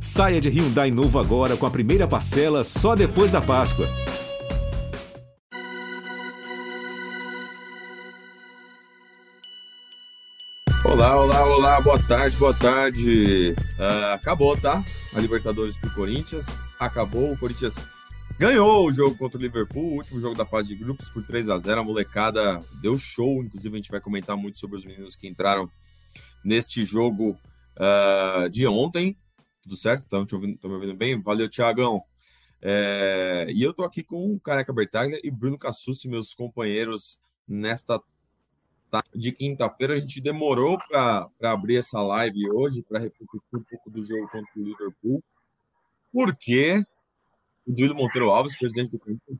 Saia de Hyundai novo agora com a primeira parcela só depois da Páscoa. Olá, olá, olá, boa tarde, boa tarde. Uh, acabou, tá? A Libertadores pro Corinthians. Acabou, o Corinthians ganhou o jogo contra o Liverpool, o último jogo da fase de grupos por 3 a 0 A molecada deu show, inclusive a gente vai comentar muito sobre os meninos que entraram neste jogo uh, de ontem. Tudo certo? Estão me ouvindo bem? Valeu, Tiagão. É, e eu tô aqui com o Careca Bertaglia e Bruno Cassucci, meus companheiros, nesta de quinta-feira. A gente demorou para abrir essa live hoje, para repercutir um pouco do jogo contra o Liverpool, porque o Duílio Monteiro Alves, presidente do Corinthians,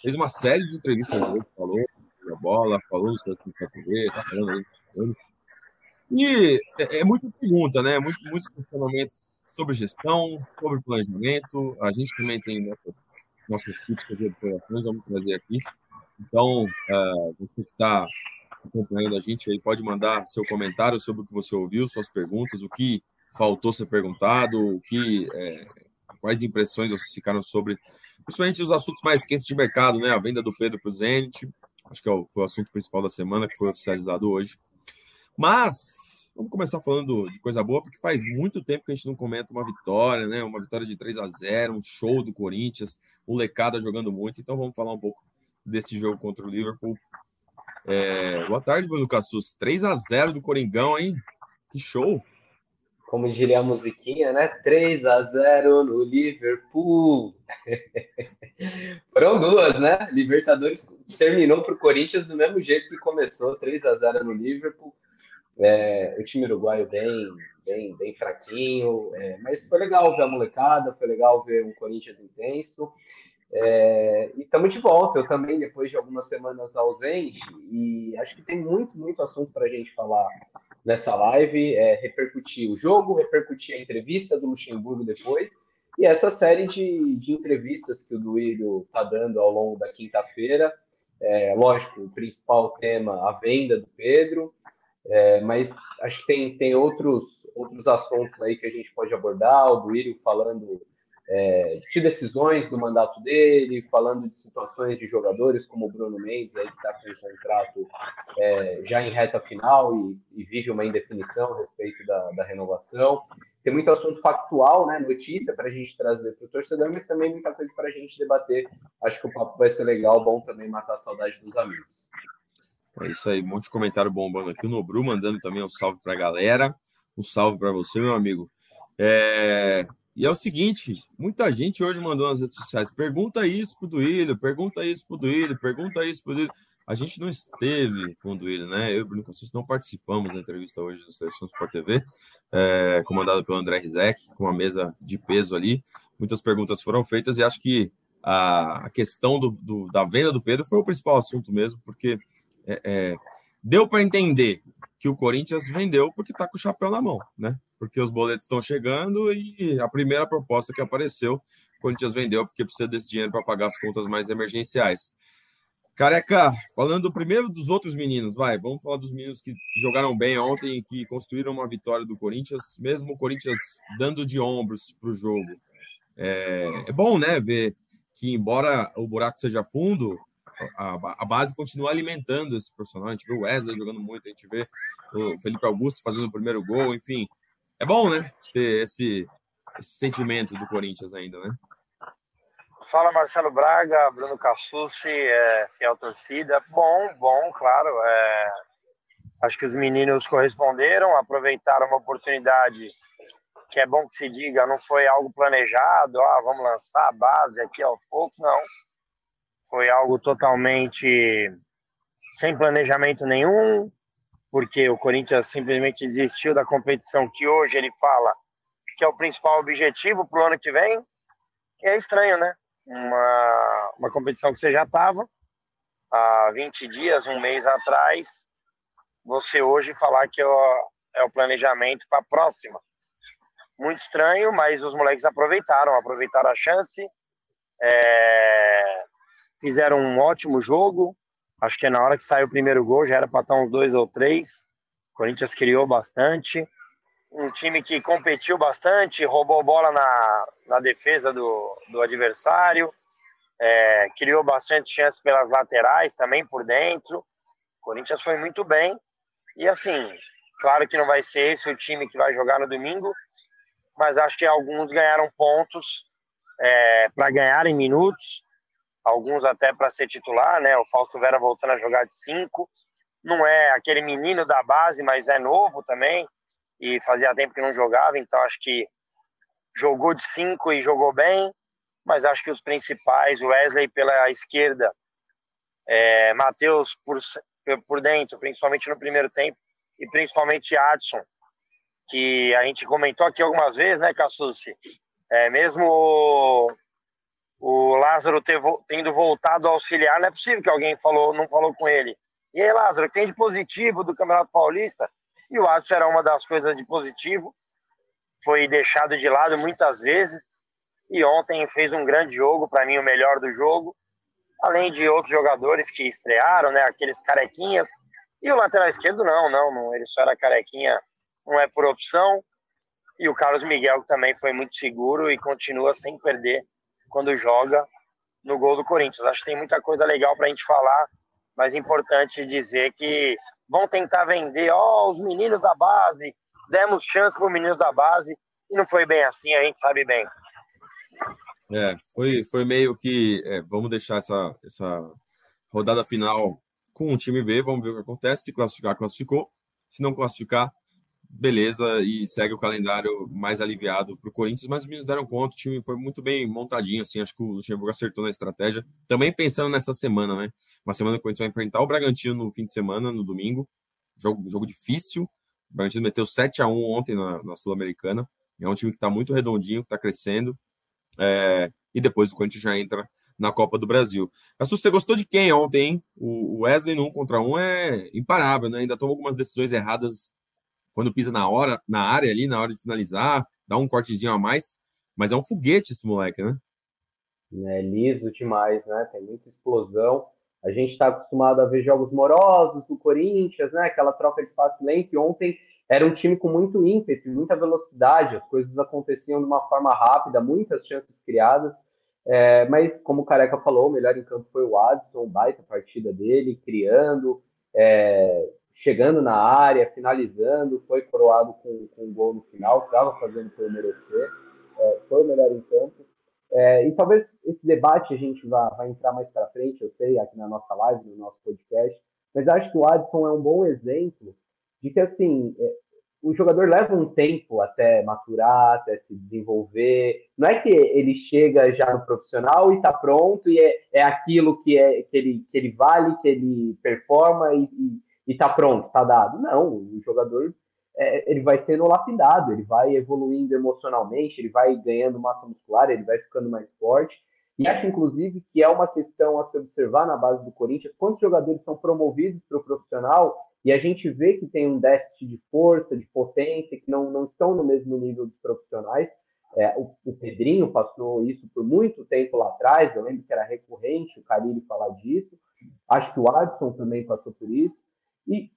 fez uma série de entrevistas hoje, falou a bola, falou no seu TV, tá falando, tá falando. E é, é muita pergunta, né? Muito, muitos questionamentos sobre gestão, sobre planejamento. A gente também tem nossas, nossas críticas e observações, vamos trazer aqui. Então, uh, você que está acompanhando a gente aí pode mandar seu comentário sobre o que você ouviu, suas perguntas, o que faltou ser perguntado, o que, é, quais impressões vocês ficaram sobre, principalmente os assuntos mais quentes de mercado, né? A venda do Pedro para o Zenit, acho que é foi o assunto principal da semana, que foi oficializado hoje. Mas vamos começar falando de coisa boa, porque faz muito tempo que a gente não comenta uma vitória, né? Uma vitória de 3 a 0 um show do Corinthians, molecada jogando muito. Então vamos falar um pouco desse jogo contra o Liverpool. É, boa tarde, Bruno Cassus. 3 a 0 do Coringão, hein? Que show! Como diria a musiquinha, né? 3 a 0 no Liverpool. Foram duas, né? Libertadores terminou para o Corinthians do mesmo jeito que começou, 3 a 0 no Liverpool. É, o time uruguaio bem, bem, bem fraquinho, é, mas foi legal ver a molecada, foi legal ver um Corinthians intenso. É, e estamos de volta. Eu também, depois de algumas semanas ausente, e acho que tem muito, muito assunto para a gente falar nessa live. É, repercutir o jogo, repercutir a entrevista do Luxemburgo depois, e essa série de, de entrevistas que o Duílio está dando ao longo da quinta-feira. É, lógico, o principal tema, a venda do Pedro, é, mas acho que tem, tem outros, outros assuntos aí que a gente pode abordar. O Duílio falando é, de decisões do mandato dele, falando de situações de jogadores como o Bruno Mendes, aí, que está com o contrato é, já em reta final e, e, vive uma indefinição a respeito da, da, renovação. Tem muito assunto factual, né, notícia para a gente trazer para o torcedor, mas também muita coisa para a gente debater. Acho que o papo vai ser legal, bom também matar a saudade dos amigos. É isso aí, um monte de comentário bombando aqui. O Nobru mandando também um salve para a galera. Um salve para você, meu amigo. É, e é o seguinte, muita gente hoje mandou nas redes sociais, pergunta isso pro Duílio, pergunta isso pro Duílio, pergunta isso pro Duílio. A gente não esteve com o Duílio, né? Eu e o Bruno Cassus não participamos da entrevista hoje do Seleção Sport TV, é, comandada pelo André Rizek, com uma mesa de peso ali. Muitas perguntas foram feitas e acho que a, a questão do, do, da venda do Pedro foi o principal assunto mesmo, porque é, é, deu para entender que o Corinthians vendeu porque está com o chapéu na mão, né? Porque os boletos estão chegando e a primeira proposta que apareceu, o Corinthians vendeu porque precisa desse dinheiro para pagar as contas mais emergenciais. Careca, falando primeiro dos outros meninos, vai, vamos falar dos meninos que, jogaram bem ontem e que construíram uma vitória do Corinthians, mesmo o Corinthians dando de ombros para o jogo. É, é bom, né, ver que, embora o buraco seja fundo, a, a, base continua alimentando esse personagem. A gente vê o Wesley jogando muito, a gente vê o Felipe Augusto fazendo o primeiro gol, enfim. É bom, né? Ter esse, esse sentimento do Corinthians ainda, né? Fala Marcelo Braga, Bruno Cassucci, é, fiel torcida. Bom, bom, claro. É, acho que os meninos corresponderam, aproveitaram uma oportunidade que é bom que se diga, não foi algo planejado, ah, vamos lançar a base aqui aos poucos, não foi algo totalmente sem planejamento nenhum, porque o Corinthians simplesmente desistiu da competição que hoje ele fala que é o principal objetivo para o ano que vem. E é estranho, né? Uma, uma competição que você já estava há 20 dias, um mês atrás, você hoje falar que é o, é planejamento para a próxima. Muito estranho, mas os moleques aproveitaram, aproveitaram a chance. É, fizeram um ótimo jogo. Acho que é na hora que saiu o primeiro gol já era para estar uns dois ou três. O Corinthians criou bastante. um time que competiu bastante, roubou bola na, na defesa do, do adversário, é, criou bastante chances pelas laterais, também por dentro. O Corinthians foi muito bem. E assim, claro que não vai ser esse o time que vai jogar no domingo, mas acho que alguns ganharam pontos é, para ganharem minutos, alguns até para ser titular, né? O Fausto Vera voltando a jogar de cinco. Não é aquele menino da base, mas é novo também e fazia tempo que não jogava, então acho que jogou de cinco e jogou bem, mas acho que os principais, Wesley pela esquerda, é, Matheus por, por dentro, principalmente no primeiro tempo, e principalmente Adson, que a gente comentou aqui algumas vezes, né, Cassucci? É, mesmo o, Lázaro ter, tendo voltado a auxiliar, não é possível que alguém falou, não falou com ele. E aí, Lázaro, tem de positivo do Campeonato Paulista? E o Adson era uma das coisas de positivo. Foi deixado de lado muitas vezes. E ontem fez um grande jogo, para mim o melhor do jogo. Além de outros jogadores que estrearam, né? Aqueles carequinhas. E o lateral esquerdo não, não, não. Ele só era carequinha, não é por opção. E o Carlos Miguel também foi muito seguro e continua sem perder quando joga no gol do Corinthians. Acho que tem muita coisa legal para a gente falar, mas é importante dizer que vão tentar vender, ó, oh, os meninos da base, demos chance para os meninos da base, e não foi bem assim, a gente sabe bem. É, foi, foi meio que, é, vamos deixar essa, essa rodada final com o time B, vamos ver o que acontece, se classificar, classificou, se não classificar, beleza, e segue o calendário mais aliviado para o Corinthians, mas os meninos deram conta, o time foi muito bem montadinho, assim, acho que o Luxemburgo acertou na estratégia, também pensando nessa semana, né, uma semana que o Corinthians vai enfrentar o Bragantino no fim de semana, no domingo, jogo, jogo difícil, o Bragantino meteu 7 a 1 ontem na, na Sul-Americana, é um time que está muito redondinho, está crescendo, é, e depois o Corinthians já entra na Copa do Brasil. Mas você gostou de quem ontem, hein? O Wesley no 1 contra 1 é imparável, né? Ainda tomou algumas decisões erradas quando pisa na hora, na área ali, na hora de finalizar, dá um cortezinho a mais, mas é um foguete esse moleque, né? É liso demais, né? Tem muita explosão. A gente está acostumado a ver jogos morosos do Corinthians, né? Aquela troca de passe lento. Ontem era um time com muito ímpeto, muita velocidade. As coisas aconteciam de uma forma rápida, muitas chances criadas. É, mas, como o Careca falou, o melhor em campo foi o Adson, baita partida dele, criando, é, chegando na área, finalizando, foi coroado com, com um gol no final, estava fazendo por merecer, é, foi o melhor em campo. É, e talvez esse debate a gente vá, vai entrar mais para frente, eu sei, aqui na nossa live, no nosso podcast, mas acho que o Adson é um bom exemplo de que, assim, é, o jogador leva um tempo até maturar, até se desenvolver. Não é que ele chega já no profissional e está pronto e é, é aquilo que, é, que, ele, que ele vale, que ele performa e, e e tá pronto, tá dado. Não, o jogador é, ele vai sendo lapidado, ele vai evoluindo emocionalmente, ele vai ganhando massa muscular, ele vai ficando mais forte. E acho, inclusive, que é uma questão a se observar na base do Corinthians, quantos jogadores são promovidos para o profissional e a gente vê que tem um déficit de força, de potência, que não, não estão no mesmo nível dos profissionais. É, o, o, Pedrinho passou isso por muito tempo lá atrás, eu lembro que era recorrente o Carilli falar disso. Acho que o Adson também passou por isso. E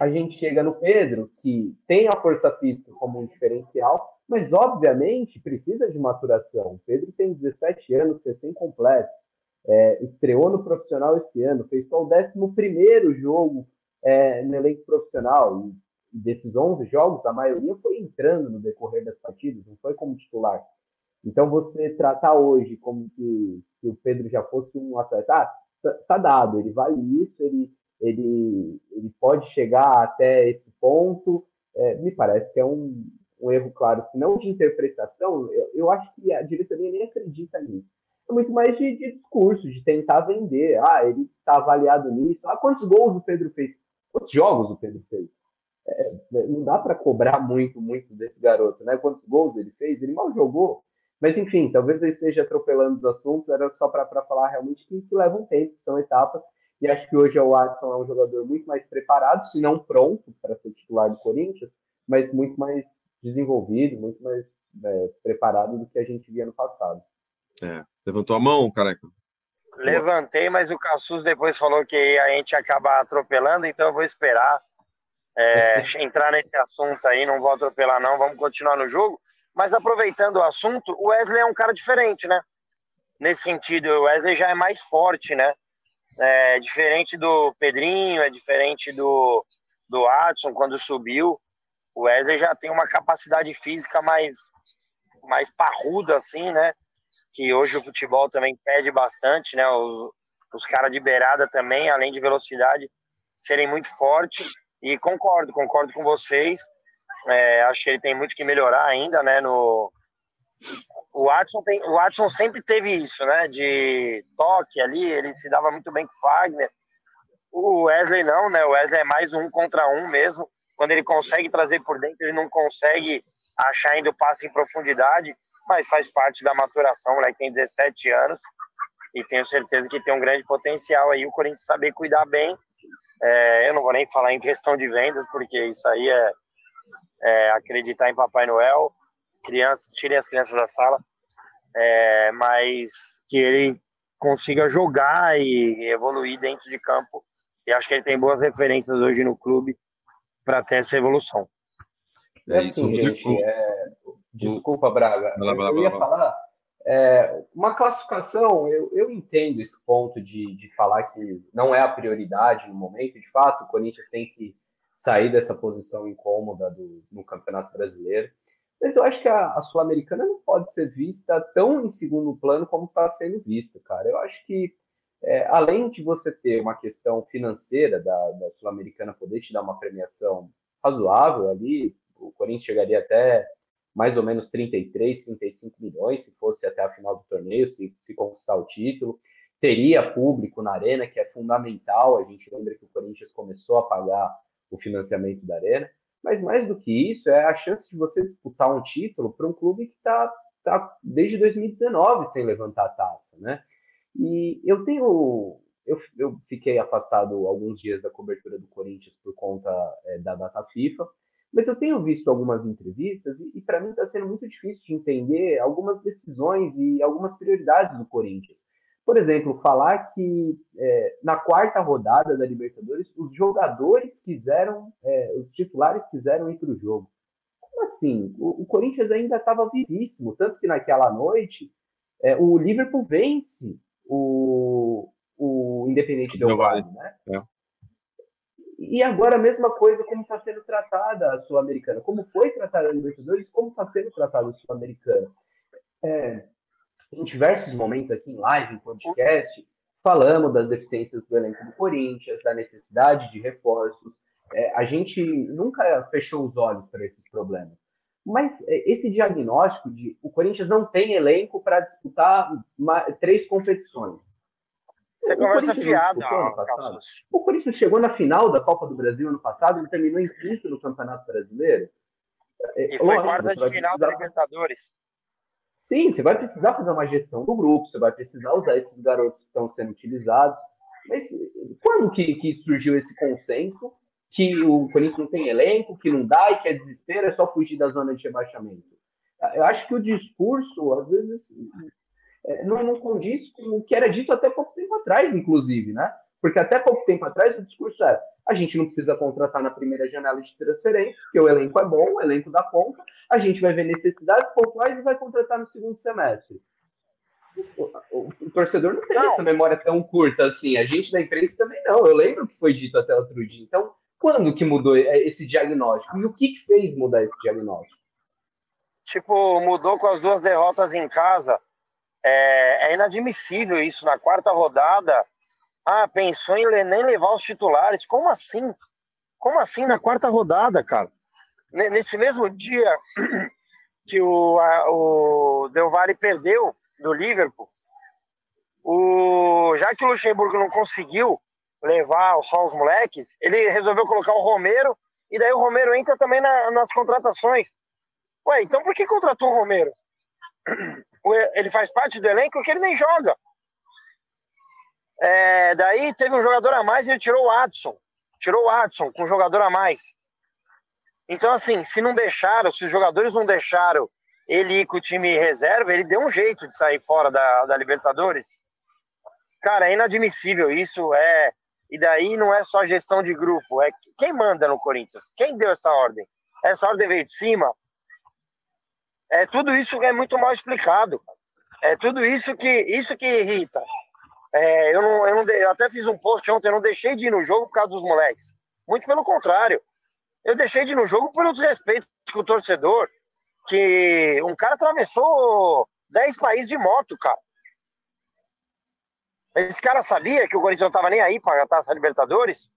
a gente chega no Pedro, que tem a força física como um diferencial, mas obviamente precisa de maturação. O Pedro tem 17 anos, recém-completo, é, estreou no profissional esse ano, fez só o 11 jogo é, no elenco profissional. E desses 11 jogos, a maioria foi entrando no decorrer das partidas, não foi como titular. Então, você tratar hoje como se, se o Pedro já fosse um atleta, ah, tá, tá dado, ele vale isso, ele ele, ele pode chegar até esse ponto. É, me parece que é um, um erro claro, se não de interpretação, eu, eu, acho que a diretoria nem acredita nisso. É muito mais de, de discurso, de tentar vender. Ah, ele está avaliado nisso. Ah, quantos gols o Pedro fez? Quantos jogos o Pedro fez? É, não dá para cobrar muito, muito desse garoto, né? Quantos gols ele fez? Ele mal jogou. Mas, enfim, talvez eu esteja atropelando os assuntos, era só para falar realmente que, que leva um tempo, são etapas. E acho que hoje o Watson é um jogador muito mais preparado, se não pronto para ser titular do Corinthians, mas muito mais desenvolvido, muito mais é, preparado do que a gente via no passado. É. Levantou a mão, careca? Levantei, mas o Cassus depois falou que a gente acaba atropelando, então eu vou esperar é, entrar nesse assunto aí, não vou atropelar não, vamos continuar no jogo. Mas aproveitando o assunto, o Wesley é um cara diferente, né? Nesse sentido, o Wesley já é mais forte, né? É diferente do Pedrinho, é diferente do, do Adson quando subiu. O Wesley já tem uma capacidade física mais, mais parruda, assim, né? Que hoje o futebol também pede bastante, né? Os, os caras de beirada também, além de velocidade, serem muito fortes. E concordo, concordo com vocês. É, acho que ele tem muito que melhorar ainda, né? No, o Watson, tem, o Watson sempre teve isso, né? De toque ali, ele se dava muito bem com o Fagner. O Wesley não, né? O Wesley é mais um contra um mesmo. Quando ele consegue trazer por dentro, ele não consegue achar ainda o passe em profundidade, mas faz parte da maturação. Moleque tem 17 anos e tenho certeza que tem um grande potencial aí. O Corinthians saber cuidar bem. É, eu não vou nem falar em questão de vendas, porque isso aí é, é acreditar em Papai Noel crianças, tirem as crianças da sala, é, mas que ele consiga jogar e evoluir dentro de campo. E acho que ele tem boas referências hoje no clube para ter essa evolução. É isso, assim, gente. É... Desculpa, Braga. Lá, lá, eu ia lá, falar. É, uma classificação, eu, eu entendo esse ponto de, de falar que não é a prioridade no momento. De fato, o Corinthians tem que sair dessa posição incômoda do, no Campeonato Brasileiro. Mas eu acho que a, a Sul-Americana não pode ser vista tão em segundo plano como está sendo vista, cara. Eu acho que, é, além de você ter uma questão financeira da, da Sul-Americana poder te dar uma premiação razoável ali, o Corinthians chegaria até mais ou menos 33, 35 milhões se fosse até a final do torneio, se, se conquistar o título. Teria público na Arena, que é fundamental. A gente lembra que o Corinthians começou a pagar o financiamento da Arena. Mas mais do que isso, é a chance de você disputar um título para um clube que está tá desde 2019 sem levantar a taça, né? E eu tenho. Eu, eu fiquei afastado alguns dias da cobertura do Corinthians por conta é, da data FIFA, mas eu tenho visto algumas entrevistas e, e para mim está sendo muito difícil de entender algumas decisões e algumas prioridades do Corinthians. Por exemplo, falar que é, na quarta rodada da Libertadores, os jogadores quiseram, é, os titulares quiseram ir para o jogo. Como assim? O, o Corinthians ainda estava vivíssimo, tanto que naquela noite é, o Liverpool vence o, o Independente Del Valle, né? É. E agora a mesma coisa como está sendo tratada a Sul-Americana. Como foi tratada a Libertadores, como está sendo tratada a Sul-Americana. É, em diversos momentos aqui em live, em podcast, falamos das deficiências do elenco do Corinthians, da necessidade de reforços. É, a gente nunca fechou os olhos para esses problemas. Mas é, esse diagnóstico de o Corinthians não tem elenco para disputar uma, três competições. Você o conversa fiada. O Corinthians chegou na final da Copa do Brasil ano passado, ele terminou em quinto no Campeonato Brasileiro. É, e foi quarta de final precisar... da Libertadores. Sim, você vai precisar fazer uma gestão do grupo, você vai precisar usar esses garotos que estão sendo utilizados. Mas quando que, que surgiu esse consenso que o Corinthians não tem elenco, que não dá e que é desespero, é só fugir da zona de rebaixamento? Eu acho que o discurso, às vezes, é, não, não condiz com o que era dito até pouco tempo atrás, inclusive, né? Porque até pouco tempo atrás o discurso era: a gente não precisa contratar na primeira janela de transferência, porque o elenco é bom, o elenco dá conta, a gente vai ver necessidades pontuais e vai contratar no segundo semestre. O, o, o torcedor não tem não. essa memória tão curta assim, a gente da imprensa também não. Eu lembro que foi dito até outro dia. Então, quando que mudou esse diagnóstico? E o que, que fez mudar esse diagnóstico? Tipo, mudou com as duas derrotas em casa. É, é inadmissível isso. Na quarta rodada, ah, pensou em nem levar os titulares. Como assim? Como assim na quarta rodada, cara? Nesse mesmo dia que o, a, o Del Valle perdeu do Liverpool, o, já que o Luxemburgo não conseguiu levar só os moleques, ele resolveu colocar o Romero e daí o Romero entra também na, nas contratações. Ué, então por que contratou o Romero? Ele faz parte do elenco que ele nem joga. É, daí teve um jogador a mais e ele tirou o Adson. Tirou o Adson com um jogador a mais. Então, assim, se não deixaram, se os jogadores não deixaram ele ir com o time reserva, ele deu um jeito de sair fora da, da Libertadores. Cara, é inadmissível isso. É, E daí não é só gestão de grupo, é quem manda no Corinthians? Quem deu essa ordem? Essa ordem veio de cima? É tudo isso é muito mal explicado. É tudo isso que isso que irrita. É, eu, não, eu, não, eu até fiz um post ontem, eu não deixei de ir no jogo por causa dos moleques. Muito pelo contrário. Eu deixei de ir no jogo pelo desrespeito com o torcedor, que um cara atravessou 10 países de moto, cara. Esse cara sabia que o Corinthians não estava nem aí para a Taça Libertadores?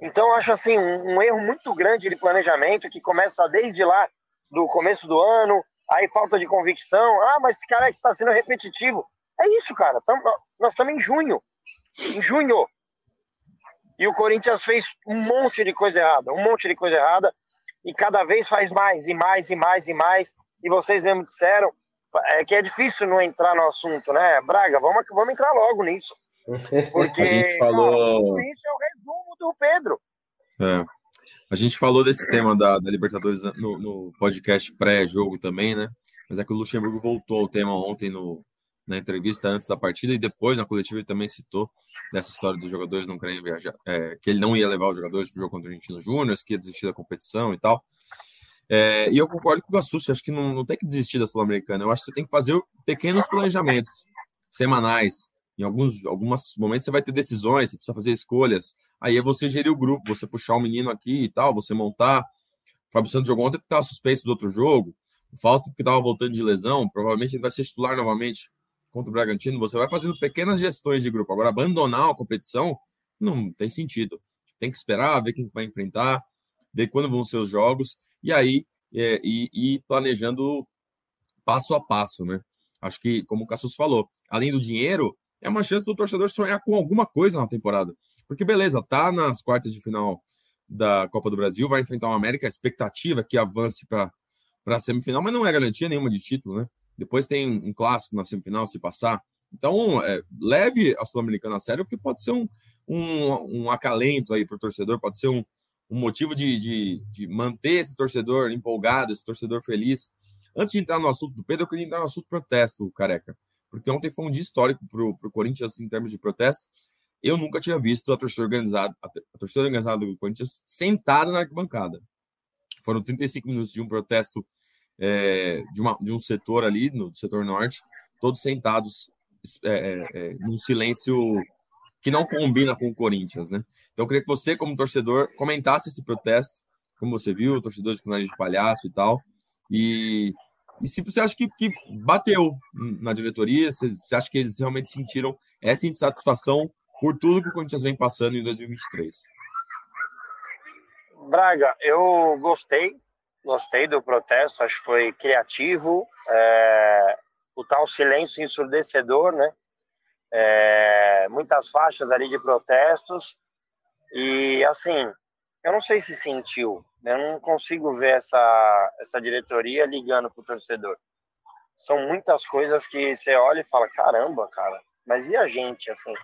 Então, acho assim, um, um, erro muito grande de planejamento que começa desde lá do começo do ano, aí falta de convicção. Ah, mas esse cara é está sendo repetitivo. É isso, cara. Tamo, nós estamos em junho. Em junho. E o Corinthians fez um monte de coisa errada, um monte de coisa errada, e cada vez faz mais, e mais, e mais, e mais. E vocês mesmo disseram, é que é difícil não entrar no assunto, né? Braga, vamos, vamos entrar logo nisso. Porque a gente falou... Cara, isso é o resumo do Pedro. É. A gente falou desse tema da, da Libertadores no, no podcast pré-jogo também, né? Mas é que o Luxemburgo voltou ao tema ontem no, na entrevista antes da partida e depois na coletiva ele também citou dessa história dos jogadores não querem viajar, é, que ele não ia levar os jogadores para o jogo contra o Argentino Júnior, que ia desistir da competição e tal. É, e eu concordo com o Gassucci, acho que não, não tem que desistir da Sul-Americana. Eu acho que você tem que fazer pequenos planejamentos semanais. Em alguns, alguns momentos você vai ter decisões, você precisa fazer escolhas. Aí é você gerir o grupo, você puxar o menino aqui e tal, você montar. O Fábio Santos jogou ontem porque estava suspenso do outro jogo. O Fausto porque estava voltando de lesão. Provavelmente ele vai ser titular novamente contra o Bragantino. Você vai fazendo pequenas gestões de grupo. Agora, abandonar a competição não tem sentido. Tem que esperar, ver quem vai enfrentar, ver quando vão ser os jogos e aí é, e, e, planejando passo a passo, né? Acho que, como o Cassus falou, além do dinheiro, é uma chance do torcedor sonhar com alguma coisa na temporada. Porque, beleza, tá nas quartas de final da Copa do Brasil, vai enfrentar uma América, a expectativa é que avance para a semifinal, mas não é garantia nenhuma de título, né? Depois tem um clássico na semifinal, se passar. Então, é, leve a Sul-Americana a sério, porque pode ser um, um, um acalento aí para o torcedor, pode ser um, um motivo de, de, de, manter esse torcedor empolgado, esse torcedor feliz. Antes de entrar no assunto do Pedro, eu queria entrar no assunto protesto, careca. Porque ontem foi um dia histórico para o Corinthians em termos de protesto. Eu nunca tinha visto a torcida organizada, a torcida organizada do Corinthians sentada na arquibancada. Foram 35 minutos de um protesto é, de, uma, de um setor ali, no setor norte, todos sentados é, é, é num silêncio que não combina com o Corinthians, né? Então eu queria que você, como torcedor, comentasse esse protesto, como você viu, torcedores com nariz de palhaço e tal, e, e se você acha que, que bateu na diretoria, se você acha que eles realmente sentiram essa insatisfação por tudo que o Corinthians vem passando em 2023. Braga, eu gostei, gostei do protesto, acho que foi criativo, é, o tal silêncio ensurdecedor, né? é, muitas faixas ali de protestos e assim eu não sei se sentiu eu não consigo ver essa essa diretoria ligando para o torcedor. São muitas coisas que você olha e fala caramba cara mas e a gente assim?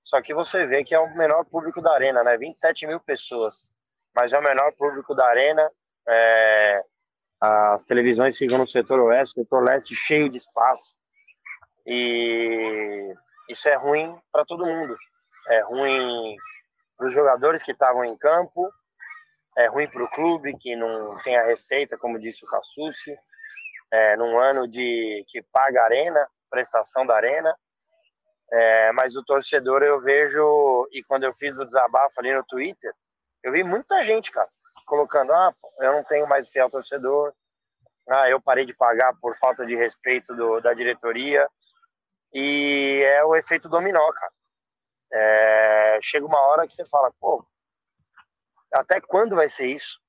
Só que você vê que é o menor público da arena né? 27 mil pessoas mas é o menor público da arena é, as televisões ficam no setor oeste setor leste cheio de espaço e isso é ruim para todo mundo. É ruim para os jogadores que estavam em campo, é ruim para o clube que não tem a receita, como disse o Cassucci, é, num ano de que paga arena, prestação da arena. É, mas o torcedor eu vejo, e quando eu fiz o desabafo ali no Twitter, eu vi muita gente, cara, colocando: ah, eu não tenho mais fiel torcedor, ah, eu parei de pagar por falta de respeito do, da diretoria. E é o efeito dominó, cara. É, chega uma hora que você fala, pô, até quando vai ser isso?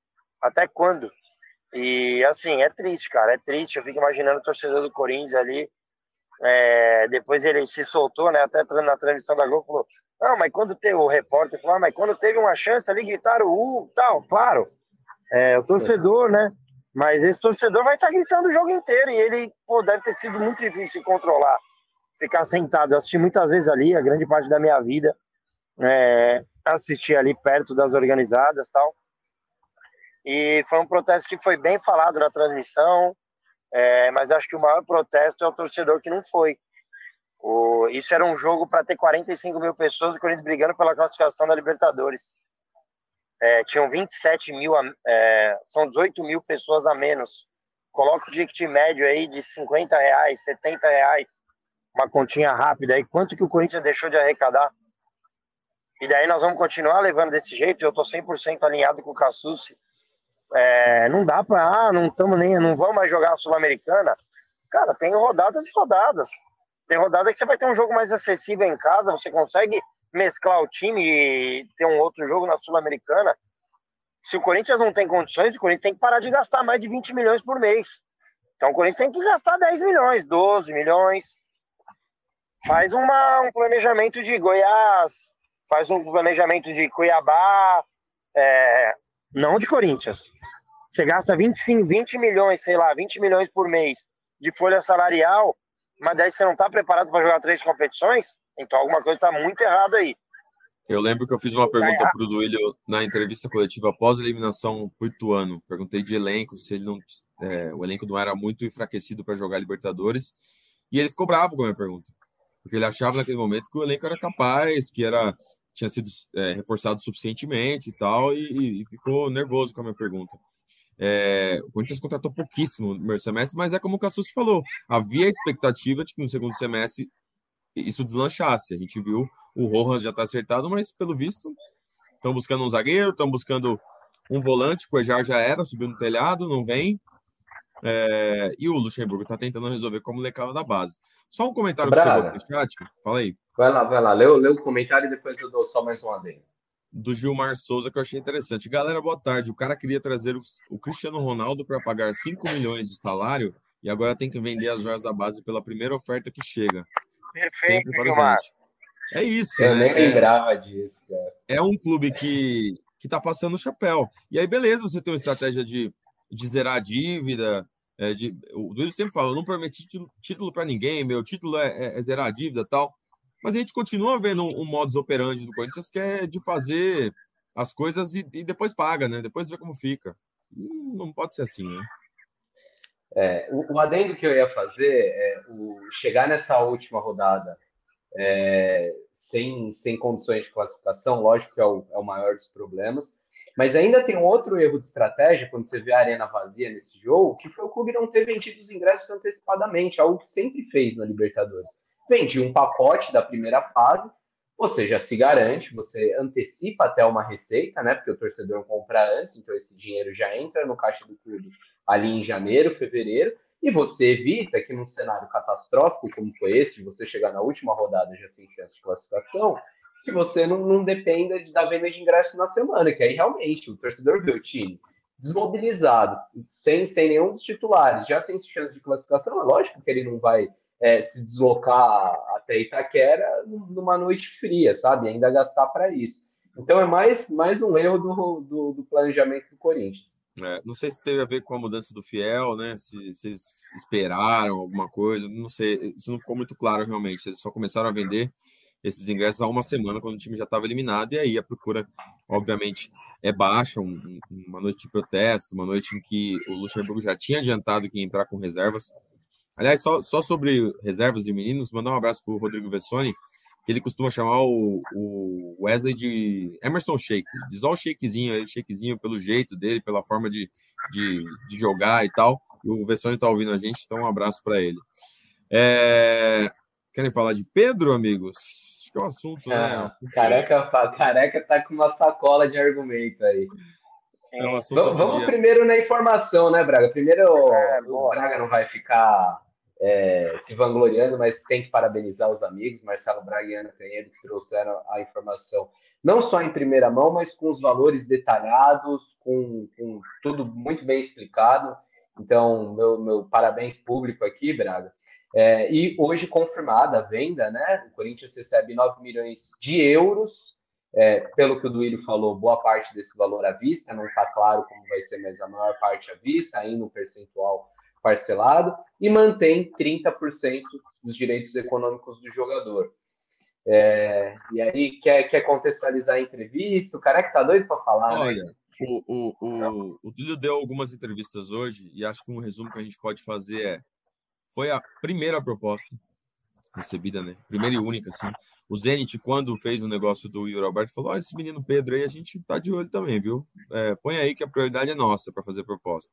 Até quando? E assim, é triste, cara, é triste. Eu fico imaginando o torcedor do Corinthians ali. É, depois ele se soltou, né? Até na transmissão da Globo falou: Não, mas quando teve o repórter falou, ah, mas quando teve uma chance ali, gritaram uh, tal, claro. É, o torcedor, né? Mas esse torcedor vai estar gritando o jogo inteiro e ele, pô, deve ter sido muito difícil de controlar ficar sentado. Eu assisti muitas vezes ali, a grande parte da minha vida, é, assisti ali perto das organizadas tal. E foi um protesto que foi bem falado na transmissão, é, mas acho que o maior protesto é o torcedor que não foi. O, isso era um jogo para ter 45 mil pessoas, o Corinthians brigando pela classificação da Libertadores. É, tinham 27 mil, é, são 18 mil pessoas a menos. Coloca o ticket médio aí de 50 reais, 70 reais, uma continha rápida aí. Quanto que o Corinthians deixou de arrecadar? E daí nós vamos continuar levando desse jeito. Eu estou 100% alinhado com o Cassucci. É, não dá para, ah, não estamos nem, não vamos mais jogar a Sul-Americana. Cara, tem rodadas e rodadas. Tem rodada que você vai ter um jogo mais acessível em casa, você consegue mesclar o time e ter um outro jogo na Sul-Americana. Se o Corinthians não tem condições, o Corinthians tem que parar de gastar mais de 20 milhões por mês. Então o Corinthians tem que gastar 10 milhões, 12 milhões. Faz uma, um planejamento de Goiás, faz um planejamento de Cuiabá, é, não de Corinthians. Você gasta 20, 20 milhões, sei lá, 20 milhões por mês de folha salarial, mas daí você não está preparado para jogar três competições, então alguma coisa está muito errada aí. Eu lembro que eu fiz uma pergunta para o Duílio na entrevista coletiva após a eliminação pro Ituano. Perguntei de elenco, se ele não, é, o elenco não era muito enfraquecido para jogar Libertadores. E ele ficou bravo com a minha pergunta. Porque ele achava naquele momento que o elenco era capaz, que era tinha sido é, reforçado suficientemente e tal, e, e, ficou nervoso com a minha pergunta. É, o Corinthians contratou pouquíssimo no primeiro semestre, mas é como o Cassus falou: havia a expectativa de que no segundo semestre isso deslanchasse. A gente viu o Rojas já está acertado, mas pelo visto estão buscando um zagueiro, estão buscando um volante, o Ejar já era, subiu no telhado, não vem. É, e o Luxemburgo está tentando resolver como lecala da base. Só um comentário que chegou no chat, fala aí. Vai lá, vai lá, lê, lê o comentário e depois eu dou só mais um adendo do Gilmar Souza que eu achei interessante. Galera, boa tarde. O cara queria trazer o, Cristiano Ronaldo para pagar 5 milhões de salário e agora tem que vender as joias da base pela primeira oferta que chega. Perfeito, Gilmar. É isso. Eu né? nem lembrava é, disso, cara. É um clube que, que tá passando o chapéu. E aí, beleza, você tem uma estratégia de, de zerar a dívida. É, de, o Duílio sempre fala: não prometi título, título para ninguém, meu título é, é, é zerar a dívida tal. Mas a gente continua vendo um, modus operandi do Corinthians que é de fazer as coisas e, e depois paga, né? Depois vê como fica. Não pode ser assim, né? É, o, o, adendo que eu ia fazer é o, chegar nessa última rodada é, sem, sem condições de classificação, lógico que é o, é o maior dos problemas, mas ainda tem um outro erro de estratégia quando você vê a arena vazia nesse jogo, que foi o clube não ter vendido os ingressos antecipadamente, algo que sempre fez na Libertadores vendi um pacote da primeira fase, você já se garante, você antecipa até uma receita, né? Porque o torcedor compra antes, então esse dinheiro já entra no caixa do clube ali em janeiro, fevereiro, e você evita que num cenário catastrófico como foi esse, de você chegar na última rodada já sem chance de classificação, que você não, não dependa de, da venda de ingressos na semana, que aí realmente o torcedor vê o time desmobilizado, sem, sem nenhum dos titulares, já sem chance de classificação, é lógico que ele não vai é, se deslocar até Itaquera numa noite fria, sabe? Ainda gastar para isso. Então é mais, mais um erro do, do, do planejamento do Corinthians. É, não sei se teve a ver com a mudança do Fiel, né? Se, eles esperaram alguma coisa, não sei. Isso não ficou muito claro realmente. Eles só começaram a vender esses ingressos há uma semana, quando o time já estava eliminado, e aí a procura, obviamente, é baixa. Um, uma noite de protesto, uma noite em que o Luxemburgo já tinha adiantado que ia entrar com reservas. Aliás, só, só sobre reservas de meninos, mandar um abraço para o Rodrigo Vessoni, que ele costuma chamar o, o Wesley de Emerson Shake. Diz ó o shakezinho aí, shakezinho pelo jeito dele, pela forma de, de, de jogar e tal. E o Vessoni está ouvindo a gente, então um abraço para ele. É... Querem falar de Pedro, amigos? Acho que é um assunto, né? Ah, careca, careca tá com uma sacola de argumento aí. É um vamos, vamos primeiro na informação, né, Braga? Primeiro, é, o Braga não vai ficar é, se vangloriando, mas tem que parabenizar os amigos, Marcelo Braga e Ana Canhedo, que trouxeram a informação, não só em primeira mão, mas com os valores detalhados, com, com tudo muito bem explicado. Então, meu, meu parabéns público aqui, Braga. É, e hoje confirmada a venda, né? O Corinthians recebe 9 milhões de euros. É, pelo que o Duílio falou, boa parte desse valor à vista, não está claro como vai ser, mas a maior parte à vista, ainda um percentual parcelado e mantém 30% dos direitos econômicos do jogador. É, e aí, quer, quer contextualizar a entrevista? O cara é que tá doido para falar. Né? Olha, né? o, o, o, o Túlio deu algumas entrevistas hoje e acho que um resumo que a gente pode fazer é: foi a primeira proposta. Recebida, né? Primeira e única, assim. O Zenit, quando fez o negócio do Yuri Alberto, falou: oh, esse menino Pedro aí, a gente tá de olho também, viu? É, põe aí que a prioridade é nossa para fazer a proposta.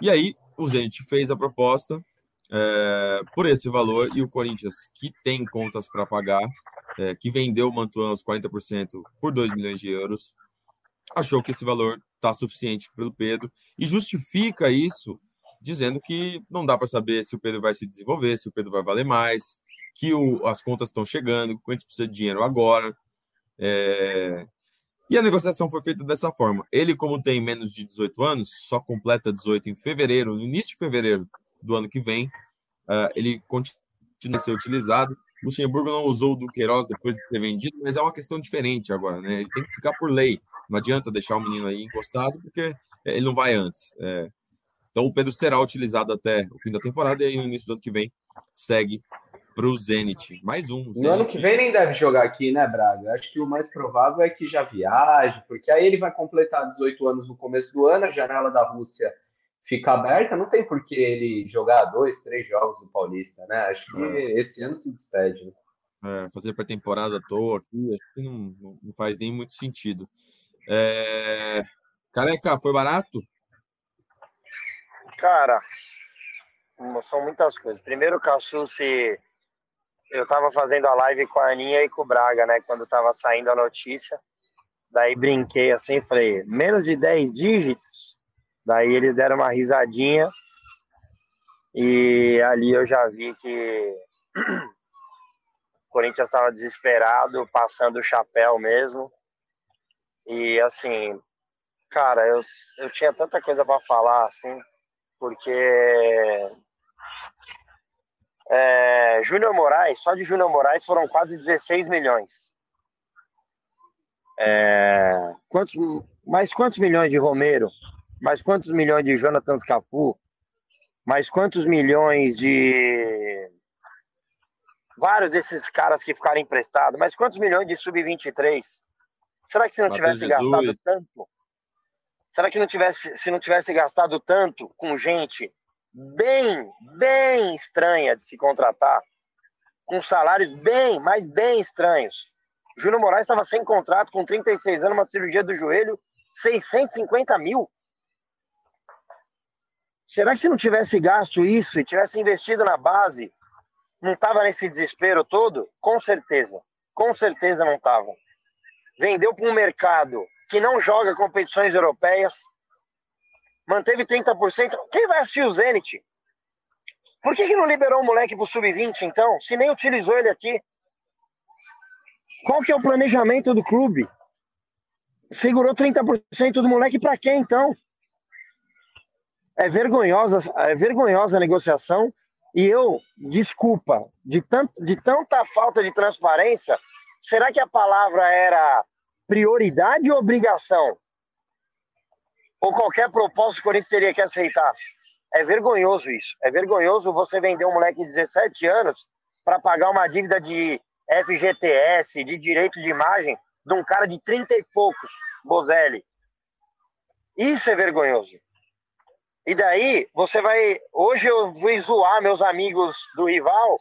E aí, o Zenit fez a proposta é, por esse valor e o Corinthians, que tem contas para pagar, é, que vendeu o Mantuan aos 40% por 2 milhões de euros, achou que esse valor está suficiente pelo Pedro e justifica isso dizendo que não dá para saber se o Pedro vai se desenvolver, se o Pedro vai valer mais, que o, as contas estão chegando, que a gente precisa de dinheiro agora. É... E a negociação foi feita dessa forma. Ele, como tem menos de 18 anos, só completa 18 em fevereiro, no início de fevereiro do ano que vem, uh, ele continua a ser utilizado. Luxemburgo não usou o Duqueiroz depois de ter vendido, mas é uma questão diferente agora, né? Ele tem que ficar por lei. Não adianta deixar o menino aí encostado, porque ele não vai antes. É... Então o Pedro será utilizado até o fim da temporada e aí no início do ano que vem segue para o Zenit. Mais um. No ano que vem nem deve jogar aqui, né, Braga? Acho que o mais provável é que já viaje, porque aí ele vai completar 18 anos no começo do ano, a janela da Rússia fica aberta, não tem por que ele jogar dois, três jogos no Paulista, né? Acho que é. esse ano se despede. Né? É, fazer pré-temporada à toa aqui, acho que não, não faz nem muito sentido. É... Careca, foi barato? Cara, são muitas coisas. Primeiro, o se eu tava fazendo a live com a Aninha e com o Braga, né? Quando tava saindo a notícia. Daí brinquei assim, falei, menos de 10 dígitos. Daí eles deram uma risadinha. E ali eu já vi que o Corinthians estava desesperado, passando o chapéu mesmo. E assim, cara, eu, eu tinha tanta coisa para falar, assim, porque é, Júnior Moraes, só de Júnior Moraes foram quase 16 milhões. É, quantos, mais quantos milhões de Romero? Mais quantos milhões de Jonathan Cafu? Mais quantos milhões de vários desses caras que ficaram emprestados? Mais quantos milhões de sub-23? Será que se não Mateus tivesse Jesus. gastado tanto? Será que não tivesse, se não tivesse gastado tanto com gente bem, bem estranha de se contratar, com salários bem, mas bem estranhos? Júnior Moraes estava sem contrato, com 36 anos, uma cirurgia do joelho, 650 mil. Será que se não tivesse gasto isso e tivesse investido na base, não estava nesse desespero todo? Com certeza. Com certeza não estava vendeu para um mercado que não joga competições europeias, manteve 30%. Quem vai assistir o Zenit? Por que, que não liberou o moleque para o sub-20, então, se nem utilizou ele aqui? Qual que é o planejamento do clube? Segurou 30% do moleque para quem, então? É vergonhosa, é vergonhosa a negociação e eu, desculpa, de, tanto, de tanta falta de transparência, será que a palavra era prioridade ou obrigação? Ou qualquer proposta que o Corinthians teria que aceitar? É vergonhoso isso. É vergonhoso você vender um moleque de 17 anos para pagar uma dívida de FGTS, de direito de imagem, de um cara de 30 e poucos, Bozelli. Isso é vergonhoso. E daí, você vai. Hoje eu fui zoar meus amigos do rival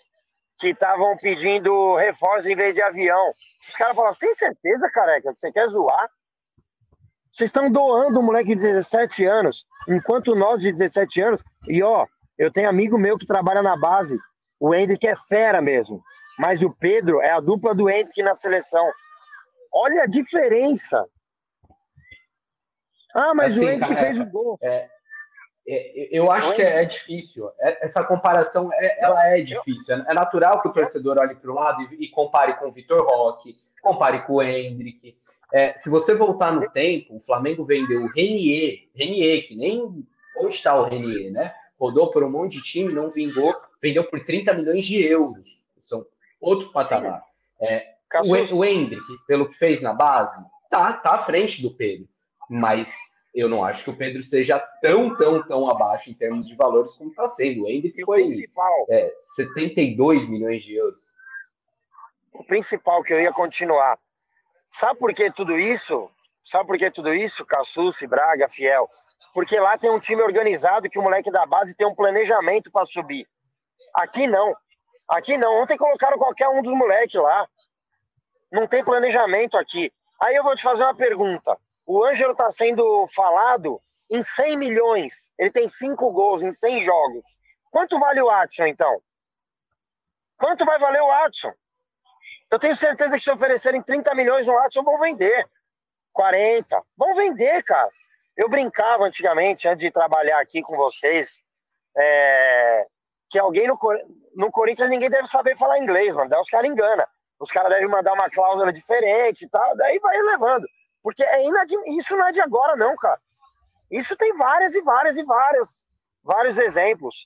que estavam pedindo reforço em vez de avião. Os caras falam, você tem certeza, careca, que você quer zoar? Vocês estão doando um moleque de 17 anos, enquanto nós de 17 anos, e ó, eu tenho amigo meu que trabalha na base, o Hendrick é fera mesmo, mas o Pedro é a dupla do Hendrick na seleção. Olha a diferença. Ah, mas assim, o Hendrick fez o gol. É, é, eu acho que é, difícil. É, essa comparação ela é difícil. É natural que o torcedor olhe para o lado e, compare com o Vitor Roque, compare com o Hendrick. É, se você voltar no tempo, o Flamengo vendeu o Renier, Renier, que nem onde está o Renier, né? Rodou por um monte de time, não vingou, vendeu por 30 milhões de euros. São outro patamar. É, o, o Hendrick, pelo que fez na base, tá, tá à frente do Pedro. Mas eu não acho que o Pedro seja tão, tão, tão abaixo em termos de valores como está sendo. O Hendrick foi é, 72 milhões de euros. O principal que eu ia continuar. Sabe por que tudo isso? Sabe por que tudo isso? Cassucci, Braga, Fiel. Porque lá tem um time organizado que o moleque da base tem um planejamento para subir. Aqui não. Aqui não, ontem colocaram qualquer um dos moleques lá. Não tem planejamento aqui. Aí eu vou te fazer uma pergunta. O Ângelo está sendo falado em 100 milhões. Ele tem 5 gols em 100 jogos. Quanto vale o Watson, então? Quanto vai valer o Watson? Eu tenho certeza que se oferecerem 30 milhões no Watson, vão vender. 40. Vão vender, cara. Eu brincava antigamente, antes de trabalhar aqui com vocês, é, que alguém no, no Corinthians ninguém deve saber falar inglês, mano. Daí os caras enganam. Os caras devem mandar uma cláusula diferente e tal, daí vai levando. Porque é isso não é de agora, não, cara. Isso tem várias e várias e várias, vários exemplos.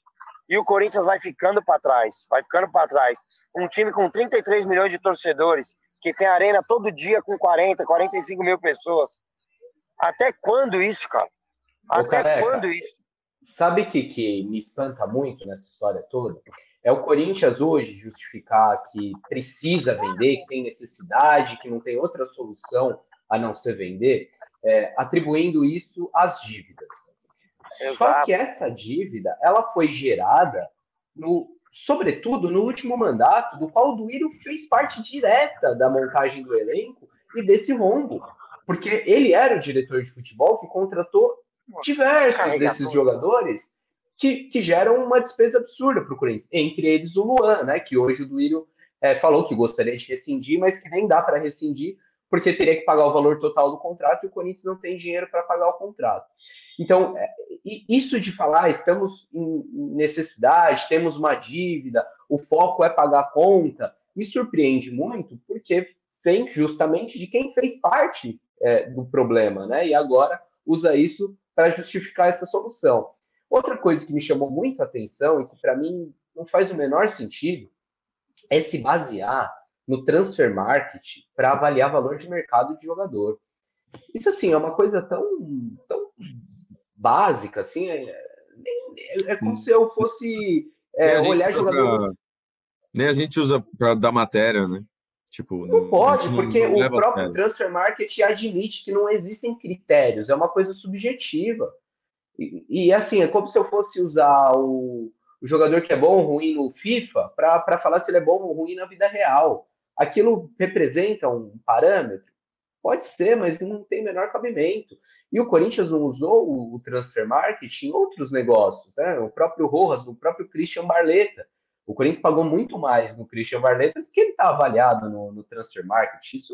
E o Corinthians vai ficando para trás, vai ficando para trás. Um time com 33 milhões de torcedores, que tem arena todo dia com 40, 45 mil pessoas. Até quando isso, cara? Até careca, quando isso? Sabe o que, que me espanta muito nessa história toda? É o Corinthians hoje justificar que precisa vender, que tem necessidade, que não tem outra solução a não ser vender, é, atribuindo isso às dívidas. Exato. Só que essa dívida, ela foi gerada, no, sobretudo, no último mandato, do qual o Duírio fez parte direta da montagem do elenco e desse rombo. Porque ele era o diretor de futebol que contratou diversos desses jogadores que, que geram uma despesa absurda para o Corinthians. Entre eles o Luan, né, que hoje o Duírio é, falou que gostaria de rescindir, mas que nem dá para rescindir porque teria que pagar o valor total do contrato e o Corinthians não tem dinheiro para pagar o contrato. Então, é, isso de falar, ah, estamos em necessidade, temos uma dívida, o foco é pagar a conta, me surpreende muito, porque vem justamente de quem fez parte é, do problema, né? E agora usa isso para justificar essa solução. Outra coisa que me chamou muito a atenção e que para mim não faz o menor sentido é se basear no transfer market para avaliar valor de mercado de jogador. Isso assim é uma coisa tão, tão básica assim, é, é, é como se eu fosse é, olhar jogador. Pra... Nem a gente usa para dar matéria, né? Tipo, não, não pode, porque não o próprio transfer market admite que não existem critérios, é uma coisa subjetiva. E, e assim, é como se eu fosse usar o, o jogador que é bom ou ruim no FIFA para falar se ele é bom ou ruim na vida real aquilo representa um parâmetro? Pode ser, mas não tem menor cabimento. E o Corinthians não usou o transfer market em outros negócios, né? O próprio Rojas, o próprio Christian Barleta. O Corinthians pagou muito mais no Christian Barleta do que ele está avaliado no, no, transfer market. Isso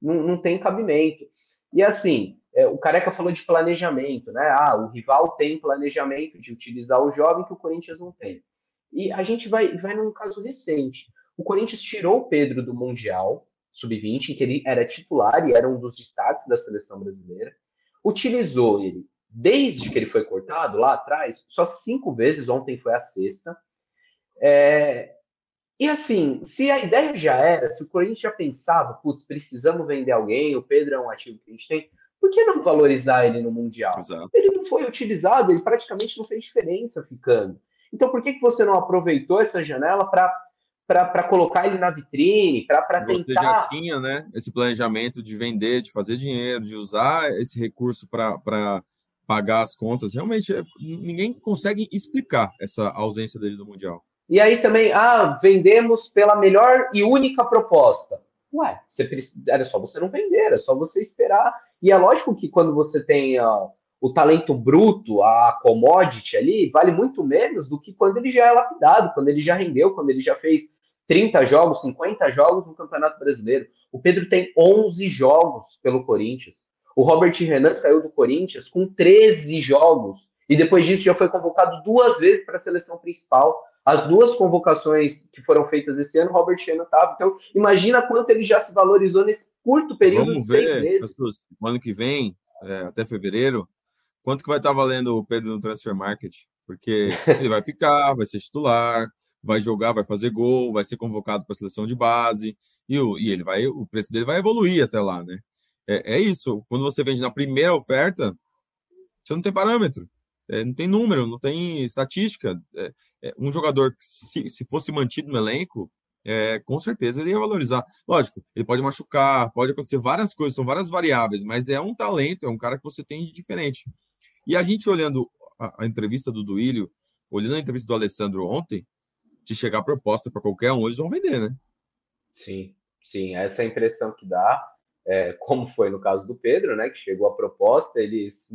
não, não tem cabimento. E assim, é, o Careca falou de planejamento, né? Ah, o rival tem planejamento de utilizar o jovem que o Corinthians não tem. E a gente vai, vai num caso recente. O Corinthians tirou o Pedro do Mundial Sub-20, em que ele era titular e era um dos destaques da seleção brasileira. Utilizou ele desde que ele foi cortado lá atrás, só cinco vezes, ontem foi a sexta. É... E assim, se a ideia já era, se o Corinthians já pensava, putz, precisamos vender alguém, o Pedro é um ativo que a gente tem, por que não valorizar ele no Mundial? Exato. Ele não foi utilizado, ele praticamente não fez diferença ficando. Então, por que, que você não aproveitou essa janela para para colocar ele na vitrine, para tentar. Você já tinha né, esse planejamento de vender, de fazer dinheiro, de usar esse recurso para pagar as contas. Realmente, é, ninguém consegue explicar essa ausência dele do Mundial. E aí também, ah, vendemos pela melhor e única proposta. Ué, você, era só você não vender, era só você esperar. E é lógico que quando você tem ó, o talento bruto, a commodity ali, vale muito menos do que quando ele já é lapidado, quando ele já rendeu, quando ele já fez 30 jogos, 50 jogos no Campeonato Brasileiro. O Pedro tem 11 jogos pelo Corinthians. O Robert Renan saiu do Corinthians com 13 jogos. E depois disso já foi convocado duas vezes para a seleção principal. As duas convocações que foram feitas esse ano, o Robert Renan estava. Então, imagina quanto ele já se valorizou nesse curto período Vamos de ver, seis meses. O ano que vem, é, até fevereiro, quanto que vai estar valendo o Pedro no Transfer Market? Porque ele vai ficar, vai ser titular, vai jogar, vai fazer gol, vai ser convocado para a seleção de base, e, o, e ele vai, o preço dele vai evoluir até lá, né? É, é isso. Quando você vende na primeira oferta, você não tem parâmetro, é, não tem número, não tem estatística. É, é um jogador que, se, se fosse mantido no elenco, é, com certeza ele ia valorizar. Lógico, ele pode machucar, pode acontecer várias coisas, são várias variáveis, mas é um talento, é um cara que você tem de diferente. E a gente olhando a, a entrevista do Duílio, olhando a entrevista do Alessandro ontem, se chegar a proposta para qualquer um, eles vão vender, né? Sim, sim, essa é a impressão que dá, é, como foi no caso do Pedro, né, que chegou a proposta, eles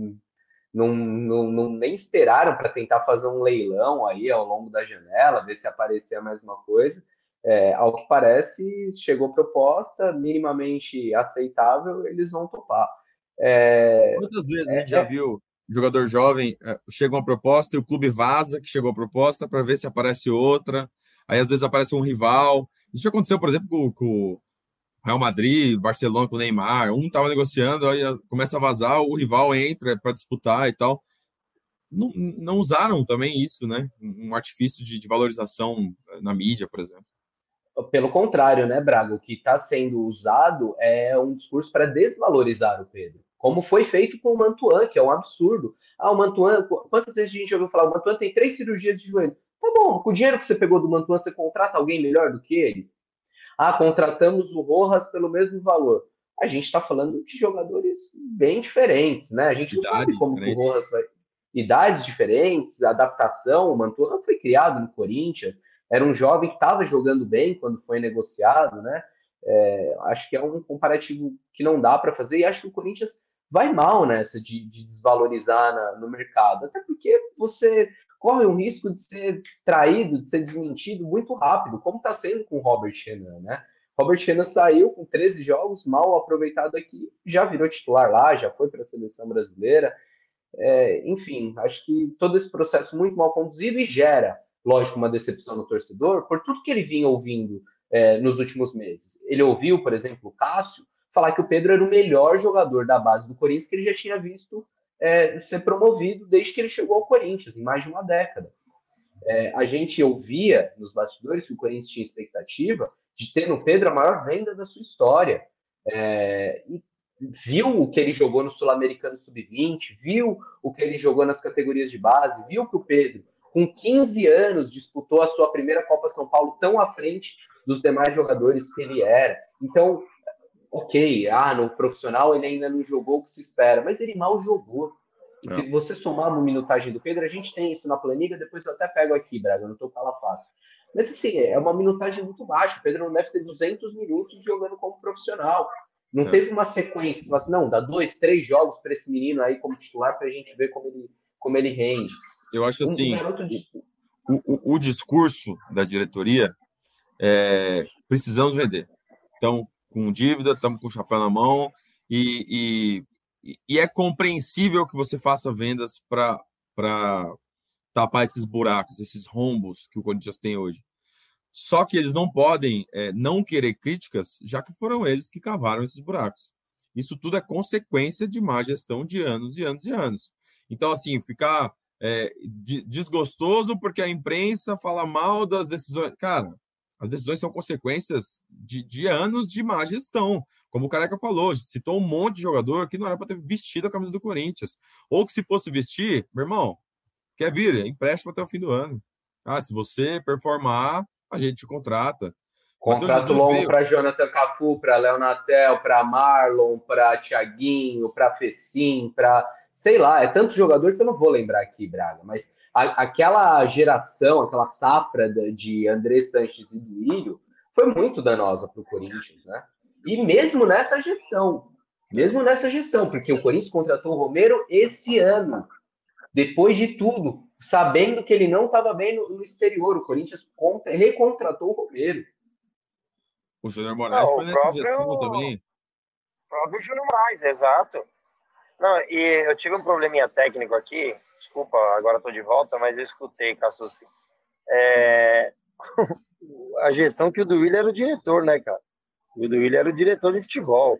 não, não, não nem esperaram para tentar fazer um leilão aí ao longo da janela, ver se aparecia a mesma coisa. É, ao que parece, chegou proposta minimamente aceitável, eles vão topar. É, Quantas vezes a gente já é, viu jogador jovem, é, chega uma proposta e o clube vaza que chegou a proposta para ver se aparece outra. Aí às vezes aparece um rival. Isso aconteceu, por exemplo, com, com o Real Madrid, Barcelona, com o Neymar. Um estava negociando, aí começa a vazar, o rival entra para disputar e tal. Não, não, usaram também isso, né? Um artifício de, de valorização na mídia, por exemplo. Pelo contrário, né, Braga? O que está sendo usado é um discurso para desvalorizar o Pedro como foi feito com o Mantuan, que é um absurdo. Ah, o Mantuan, quantas vezes a gente ouviu falar, o Mantuan tem três cirurgias de joelho. Tá bom, com o dinheiro que você pegou do Mantuan, você contrata alguém melhor do que ele? Ah, contratamos o Rojas pelo mesmo valor. A gente está falando de jogadores bem diferentes, né? A gente não sabe como o Rojas vai. Idades diferentes, adaptação. O Mantuan foi criado no Corinthians, era um jovem que estava jogando bem quando foi negociado, né? É, acho que é um comparativo que não dá para fazer, e acho que o Corinthians vai mal nessa de, de desvalorizar na, no mercado, até porque você corre o risco de ser traído, de ser desmentido muito rápido, como está sendo com o Robert Renan, né? Robert Renan saiu com 13 jogos, mal aproveitado aqui, já virou titular lá, já foi para a seleção brasileira. É, enfim, acho que todo esse processo muito mal conduzido e gera, lógico, uma decepção no torcedor por tudo que ele vinha ouvindo é, nos últimos meses. Ele ouviu, por exemplo, o Cássio falar que o Pedro era o melhor jogador da base do Corinthians que ele já tinha visto é, ser promovido desde que ele chegou ao Corinthians, em mais de uma década. É, a gente ouvia nos bastidores que o Corinthians tinha expectativa de ter no Pedro a maior venda da sua história. É, e viu o que ele jogou no Sul-Americano Sub-20, viu o que ele jogou nas categorias de base, viu que o Pedro, com 15 anos, disputou a sua primeira Copa São Paulo tão à frente dos demais jogadores que ele era. Então, ok, ah, no profissional ele ainda não jogou o que se espera, mas ele mal jogou. Não. Se você somar uma minutagem do Pedro, a gente tem isso na planilha, depois eu até pego aqui, Braga, não estou fala fácil. Mas assim, é uma minutagem muito baixa. O Pedro não deve ter 200 minutos jogando como profissional. Não é. teve uma sequência, assim, não, dá dois, três jogos para esse menino aí como titular para a gente ver como ele, como ele rende. Eu acho assim, um de... o, o, o discurso da diretoria é, precisamos vender. Então, com dívida, estamos com o chapéu na mão e, e, e é compreensível que você faça vendas para tapar esses buracos, esses rombos que o Corinthians tem hoje. Só que eles não podem é, não querer críticas, já que foram eles que cavaram esses buracos. Isso tudo é consequência de má gestão de anos e anos e anos. Então, assim, ficar é, desgostoso porque a imprensa fala mal das decisões. Cara, as decisões são consequências de, de anos de má gestão. Como o Careca falou, citou um monte de jogador que não era para ter vestido a camisa do Corinthians. Ou que se fosse vestir, meu irmão, quer vir, é empréstimo até o fim do ano. Ah, se você performar, a gente te contrata. Contrato longo para Jonathan Cafu, para Leonatel, para Marlon, para Thiaguinho, para Fecim, para sei lá, é tanto jogador que eu não vou lembrar aqui, Braga, mas a, aquela geração, aquela safra de André Sanches e do Ilho foi muito danosa para o Corinthians, né? E mesmo nessa gestão, mesmo nessa gestão, porque o Corinthians contratou o Romero esse ano, depois de tudo, sabendo que ele não estava bem no, no, exterior, o Corinthians contra, recontratou o Romero. O Júnior Moraes não, foi nessa próprio, gestão também. O próprio Júnior Moraes, exato. Não, e eu tive um probleminha técnico aqui, desculpa, agora estou de volta, mas eu escutei, Cassucci. É... a gestão que o Duílio era o diretor, né, cara? O Duílio era o diretor de futebol.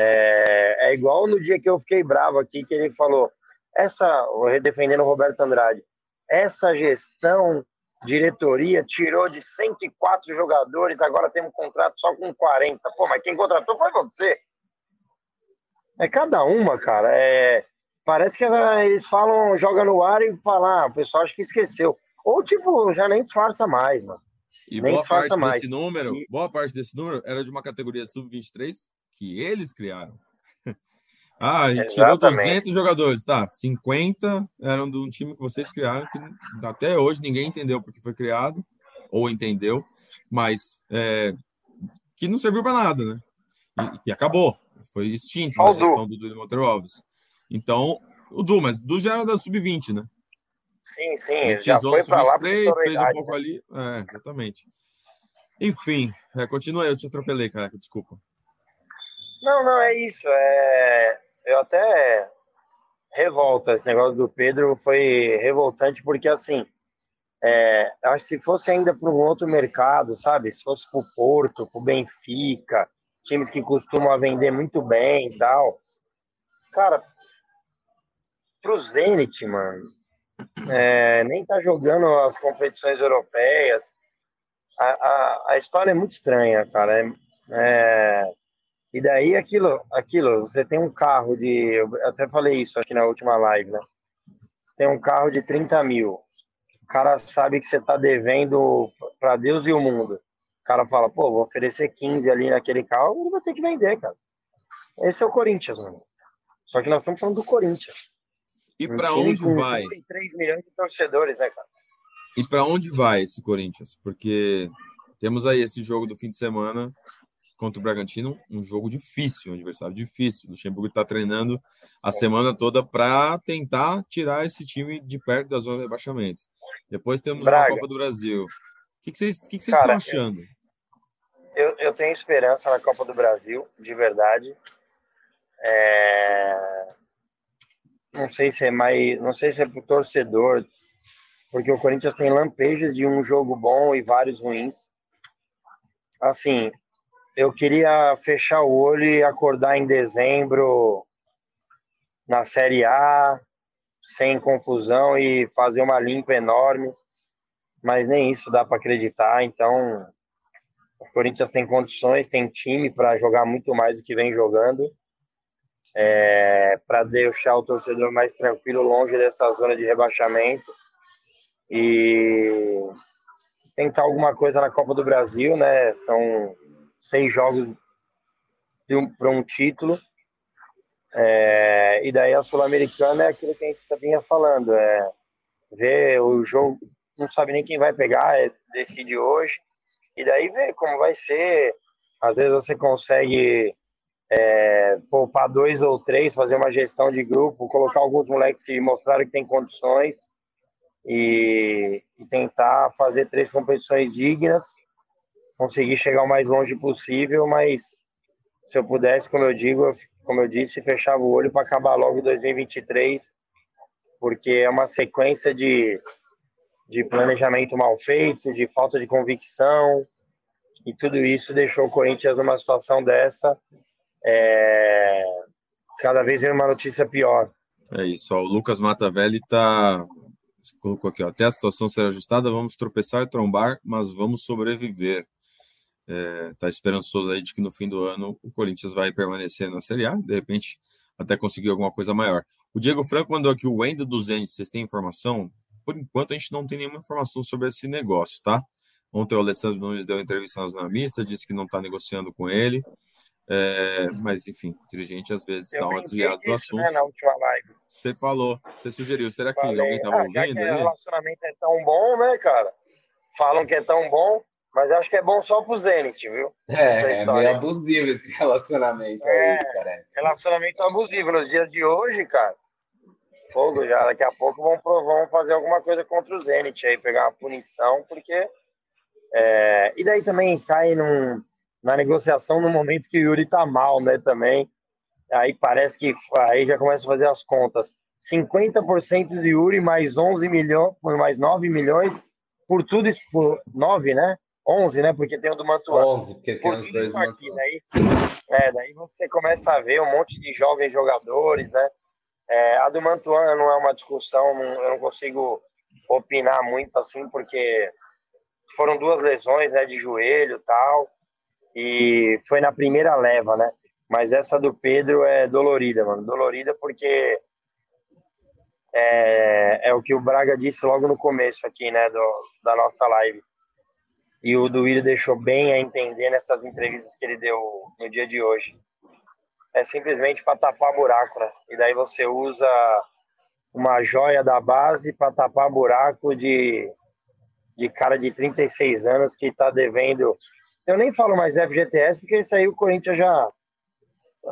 É... é igual no dia que eu fiquei bravo aqui, que ele falou, essa, defendendo o Roberto Andrade, essa gestão, diretoria, tirou de 104 jogadores, agora temos um contrato só com 40. Pô, mas quem contratou foi você. É cada uma, cara. É... Parece que eles falam, joga no ar e falam, ah, o pessoal acho que esqueceu. Ou, tipo, já nem disfarça mais, mano. E nem boa parte mais. desse número, e... boa parte desse número era de uma categoria sub-23 que eles criaram. ah, a gente tirou 200 jogadores, tá? 50 eram de um time que vocês criaram, que até hoje ninguém entendeu porque foi criado. ou entendeu, mas é, que não serviu para nada, né? E, e, acabou, foi extinto a gestão do Dudu Monteiro Alves. Então, o Du, mas Du já era da sub-20, né? Sim, sim, já foi para lá. fez um pouco né? ali. É, exatamente. Enfim, é, continua aí, eu te atropelei, cara, desculpa. Não, não, é isso. É... Eu até revolta esse negócio do Pedro foi revoltante porque assim é, acho que se fosse ainda para um outro mercado, sabe? Se fosse para o Porto, para o Benfica, times que costumam vender muito bem e tal. Cara, para o Zenit, mano, é, nem tá jogando as competições europeias. A, a, a história é muito estranha, cara. É, é, e daí aquilo, aquilo, você tem um carro de. Eu até falei isso aqui na última live, né? Você tem um carro de 30 mil. O cara sabe que você tá devendo para Deus e o mundo. O cara fala, pô, vou oferecer 15 ali naquele carro, ele vai ter que vender, cara. Esse é o Corinthians, mano. Só que nós estamos falando do Corinthians. E para onde vai? 3 milhões de torcedores, né, cara? E para onde vai esse Corinthians? Porque temos aí esse jogo do fim de semana contra o Bragantino, um jogo difícil, um adversário difícil. O Luxemburgo está treinando a Sim. semana toda para tentar tirar esse time de perto da zona de rebaixamento. Depois temos Braga. a Copa do Brasil. O que, que vocês, que que vocês Cara, estão achando? Eu, eu tenho esperança na Copa do Brasil, de verdade. É... Não sei se é mais, não sei se é pro torcedor, porque o Corinthians tem lampejos de um jogo bom e vários ruins. Assim, eu queria fechar o olho e acordar em dezembro na Série A, sem confusão e fazer uma limpa enorme, mas nem isso dá para acreditar. Então, o Corinthians tem condições, tem time para jogar muito mais do que vem jogando, é, para deixar o torcedor mais tranquilo, longe dessa zona de rebaixamento e tentar alguma coisa na Copa do Brasil, né? São seis jogos um, para um título. É, e daí a Sul-Americana é aquilo que a gente vinha falando, é ver o jogo, não sabe nem quem vai pegar, é, decide hoje, e daí ver como vai ser. Às vezes você consegue é, poupar dois ou três, fazer uma gestão de grupo, colocar alguns moleques que mostraram que tem condições e, e tentar fazer três competições dignas conseguir chegar o mais longe possível, mas se eu pudesse, como eu digo, como eu disse, fechava o olho para acabar logo 2023, porque é uma sequência de, de planejamento mal feito, de falta de convicção, e tudo isso deixou o Corinthians numa situação dessa, é, cada vez em uma notícia pior. É isso, ó, o Lucas Matavelli está colocou aqui, ó, até a situação ser ajustada, vamos tropeçar e trombar, mas vamos sobreviver está é, esperançoso aí de que no fim do ano o Corinthians vai permanecer na Série A, de repente até conseguir alguma coisa maior. O Diego Franco mandou aqui o Wendel dos Zenit, vocês têm informação? Por enquanto a gente não tem nenhuma informação sobre esse negócio, tá? Ontem o Alessandro Nunes deu entrevista na mista, disse que não está negociando com ele, é, mas enfim, o dirigente às vezes dá uma desviada do assunto. Né, na última live. Você falou, você sugeriu, será que Falei, alguém estava ah, ouvindo? o relacionamento é tão bom, né, cara? Falam que é tão bom, mas acho que é bom só pro Zenit, viu? É, é meio abusivo esse relacionamento é, aí, cara. Relacionamento abusivo. Nos dias de hoje, cara, fogo já. Daqui a pouco vão, vão fazer alguma coisa contra o Zenit aí, pegar uma punição, porque. É, e daí também cai num, na negociação no momento que o Yuri tá mal, né? Também. Aí parece que aí já começa a fazer as contas. 50% de Yuri mais 11 milhões, mais 9 milhões por tudo isso, por 9, né? 11, né? Porque tem o do Mantuan. 11, porque tem os dois aqui, daí, é, daí você começa a ver um monte de jovens jogadores, né? É, a do Mantuan não é uma discussão, eu não consigo opinar muito assim, porque foram duas lesões, né? De joelho tal, e foi na primeira leva, né? Mas essa do Pedro é dolorida, mano. Dolorida porque é, é o que o Braga disse logo no começo aqui, né? Do, da nossa live e o Duílio deixou bem a entender nessas entrevistas que ele deu no dia de hoje. É simplesmente para tapar buraco, né? E daí você usa uma joia da base para tapar buraco de de cara de 36 anos que está devendo. Eu nem falo mais FGTS, porque isso aí o Corinthians já.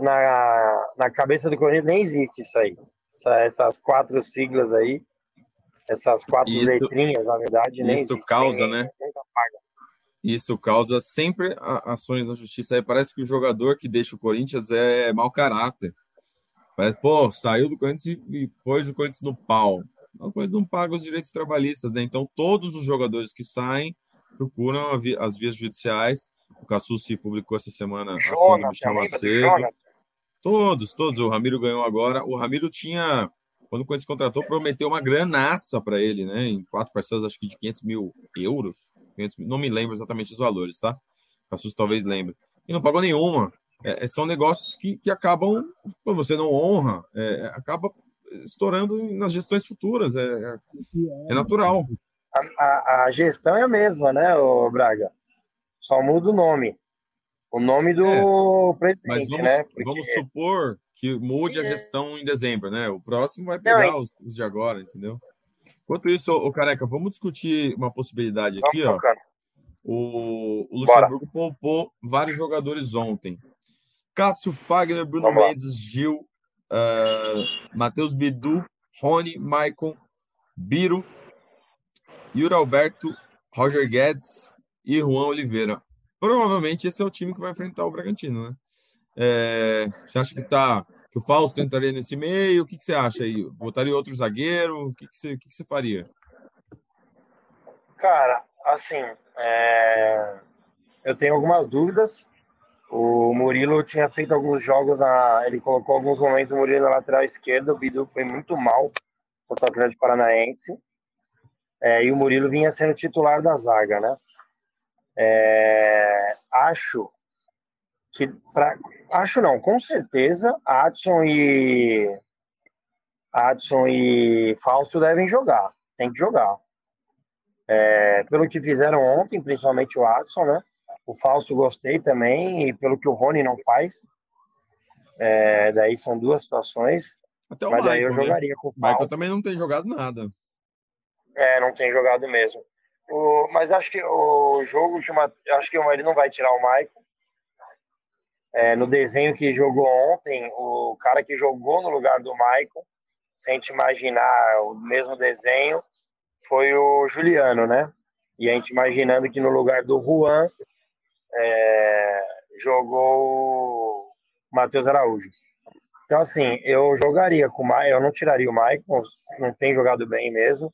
Na, na cabeça do Corinthians nem existe isso aí. Essa, essas quatro siglas aí, essas quatro isso, letrinhas, na verdade, nem Isso causa, nem, né? Nem isso causa sempre ações na justiça. Aí parece que o jogador que deixa o Corinthians é mau caráter. Parece, pô, saiu do Corinthians e pôs o Corinthians no pau. O Corinthians não paga os direitos trabalhistas, né? Então, todos os jogadores que saem procuram as vias judiciais. O Cassucci publicou essa semana Jonas, a Macedo. Todos, todos. O Ramiro ganhou agora. O Ramiro tinha, quando o Corinthians contratou, prometeu uma granaça para ele, né? Em quatro parcelas, acho que de 500 mil euros. 500, não me lembro exatamente os valores, tá? Cassus talvez lembre. E não pagou nenhuma. É, é, são negócios que, que acabam, quando você não honra, é, acaba estourando nas gestões futuras. É, é, é natural. A, a, a, gestão é a mesma, né, o Braga? Só muda o nome. O nome do é, presidente, mas vamos, né? Porque... Vamos supor que mude a gestão em dezembro, né? O próximo vai pegar não, os, os de agora, entendeu? Enquanto isso, o Careca, vamos discutir uma possibilidade aqui, ó. O, o Luxemburgo Bora. poupou vários jogadores ontem. Cássio Fagner, Bruno Vamos Mendes, lá. Gil, uh, Matheus Bidu, Rony, Maicon, Biro, Yuri Alberto, Roger Guedes e Juan Oliveira. Provavelmente esse é o time que vai enfrentar o Bragantino, né? É, você acha que tá que o Fausto entraria nesse meio? O que, que você acha aí? Botaria outro zagueiro? O que, que, você, o que, que você faria? Cara, assim, é... eu tenho algumas dúvidas. O Murilo tinha feito alguns jogos, na... ele colocou alguns momentos o Murilo na lateral esquerda, o Bidu foi muito mal contra o Atlético Paranaense. É, e o Murilo vinha sendo titular da zaga, né? É... acho que pra, acho não, com certeza Adson e Adson e Falso devem jogar, tem que jogar. É, pelo que fizeram ontem, principalmente o Adson, né? O Falso gostei também e pelo que o Rony não faz. É, daí são duas situações. Até o mas Michael, aí eu né? jogaria né? com o Falso. Michael também não tem jogado nada. É, não tem jogado mesmo. O, mas acho que o jogo que uma, acho que ele não vai tirar o Michael. É, no desenho que jogou ontem, o cara que jogou no lugar do Michael, sem te imaginar o mesmo desenho, foi o Juliano, né? E a gente imaginando que no lugar do Juan é, jogou o Matheus Araújo. Então, assim, eu jogaria com o Michael, eu não tiraria o Michael, não tem jogado bem mesmo,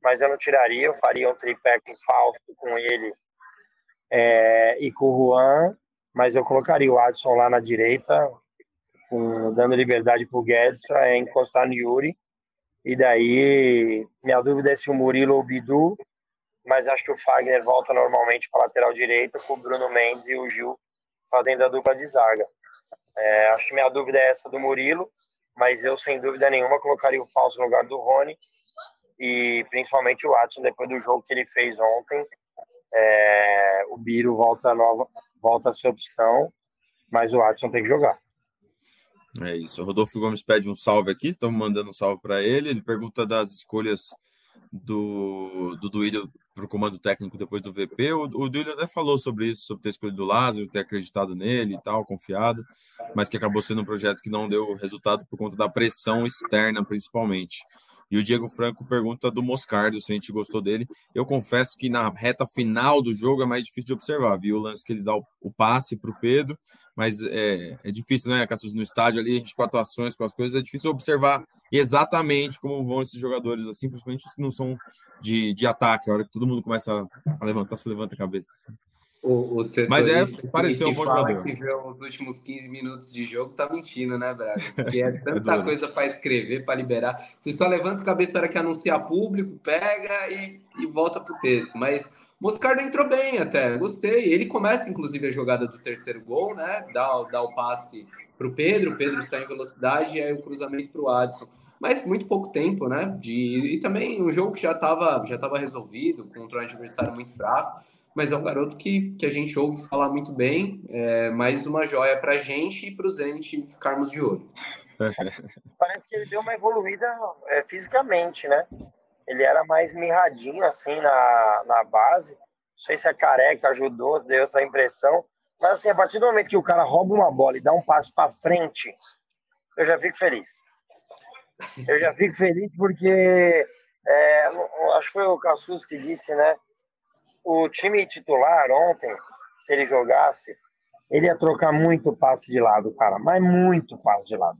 mas eu não tiraria, eu faria um tripé com Fausto, com ele é, e com o Juan, mas eu colocaria o Adson lá na direita, com, dando liberdade para o Guedes para encostar no Yuri. E daí, minha dúvida é se o Murilo ou o Bidu, mas acho que o Fagner volta normalmente para lateral direita, com o Bruno Mendes e o Gil fazendo a dupla de zaga. É, acho que minha dúvida é essa do Murilo, mas eu, sem dúvida nenhuma, colocaria o Falso no lugar do Rony e principalmente o Adson, depois do jogo que ele fez ontem. É, o Biro volta nova, volta a ser opção, mas o Adson tem que jogar. É isso. O Rodolfo Gomes pede um salve aqui, estamos mandando um salve para ele. Ele pergunta das escolhas do, do Duílio para o comando técnico depois do VP. O, o Duílio até falou sobre isso, sobre ter escolhido o Lázaro, ter acreditado nele e tal, confiado, mas que acabou sendo um projeto que não deu resultado por conta da pressão externa, principalmente. E o Diego Franco pergunta do Moscardo se a gente gostou dele. Eu confesso que na reta final do jogo é mais difícil de observar. Viu o lance que ele dá o, o passe para o Pedro, mas é, é difícil, né, Cassius, no estádio ali, a gente com atuações, com as coisas, é difícil observar exatamente como vão esses jogadores, assim, principalmente os que não são de, de ataque, a hora que todo mundo começa a levantar, se levanta a cabeça. Assim. O, o Mas é, pareceu um bom jogador. que viu os últimos 15 minutos de jogo tá mentindo, né, Braga? Porque é tanta é coisa para escrever, para liberar. Você só levanta a cabeça na hora que anuncia público, pega e, e volta pro texto. Mas Moscardo entrou bem até, gostei. Ele começa, inclusive, a jogada do terceiro gol, né? Dá, dá o passe pro Pedro, o Pedro sai em velocidade e aí o cruzamento pro Adson. Mas muito pouco tempo, né? De, e também um jogo que já estava já tava resolvido, contra um adversário muito fraco mas é um garoto que, que a gente ouve falar muito bem, é mais uma joia para a gente e para os Zente ficarmos de olho. Parece que ele deu uma evoluída é, fisicamente, né? ele era mais mirradinho assim na, na base. Não sei se a careca ajudou, deu essa impressão. Mas assim, a partir do momento que o cara rouba uma bola e dá um passo para frente, eu já fico feliz. Eu já fico feliz porque é, acho que foi o Cassus que disse, né? O time titular ontem, se ele jogasse, ele ia trocar muito passe de lado, cara, mas muito passe de lado.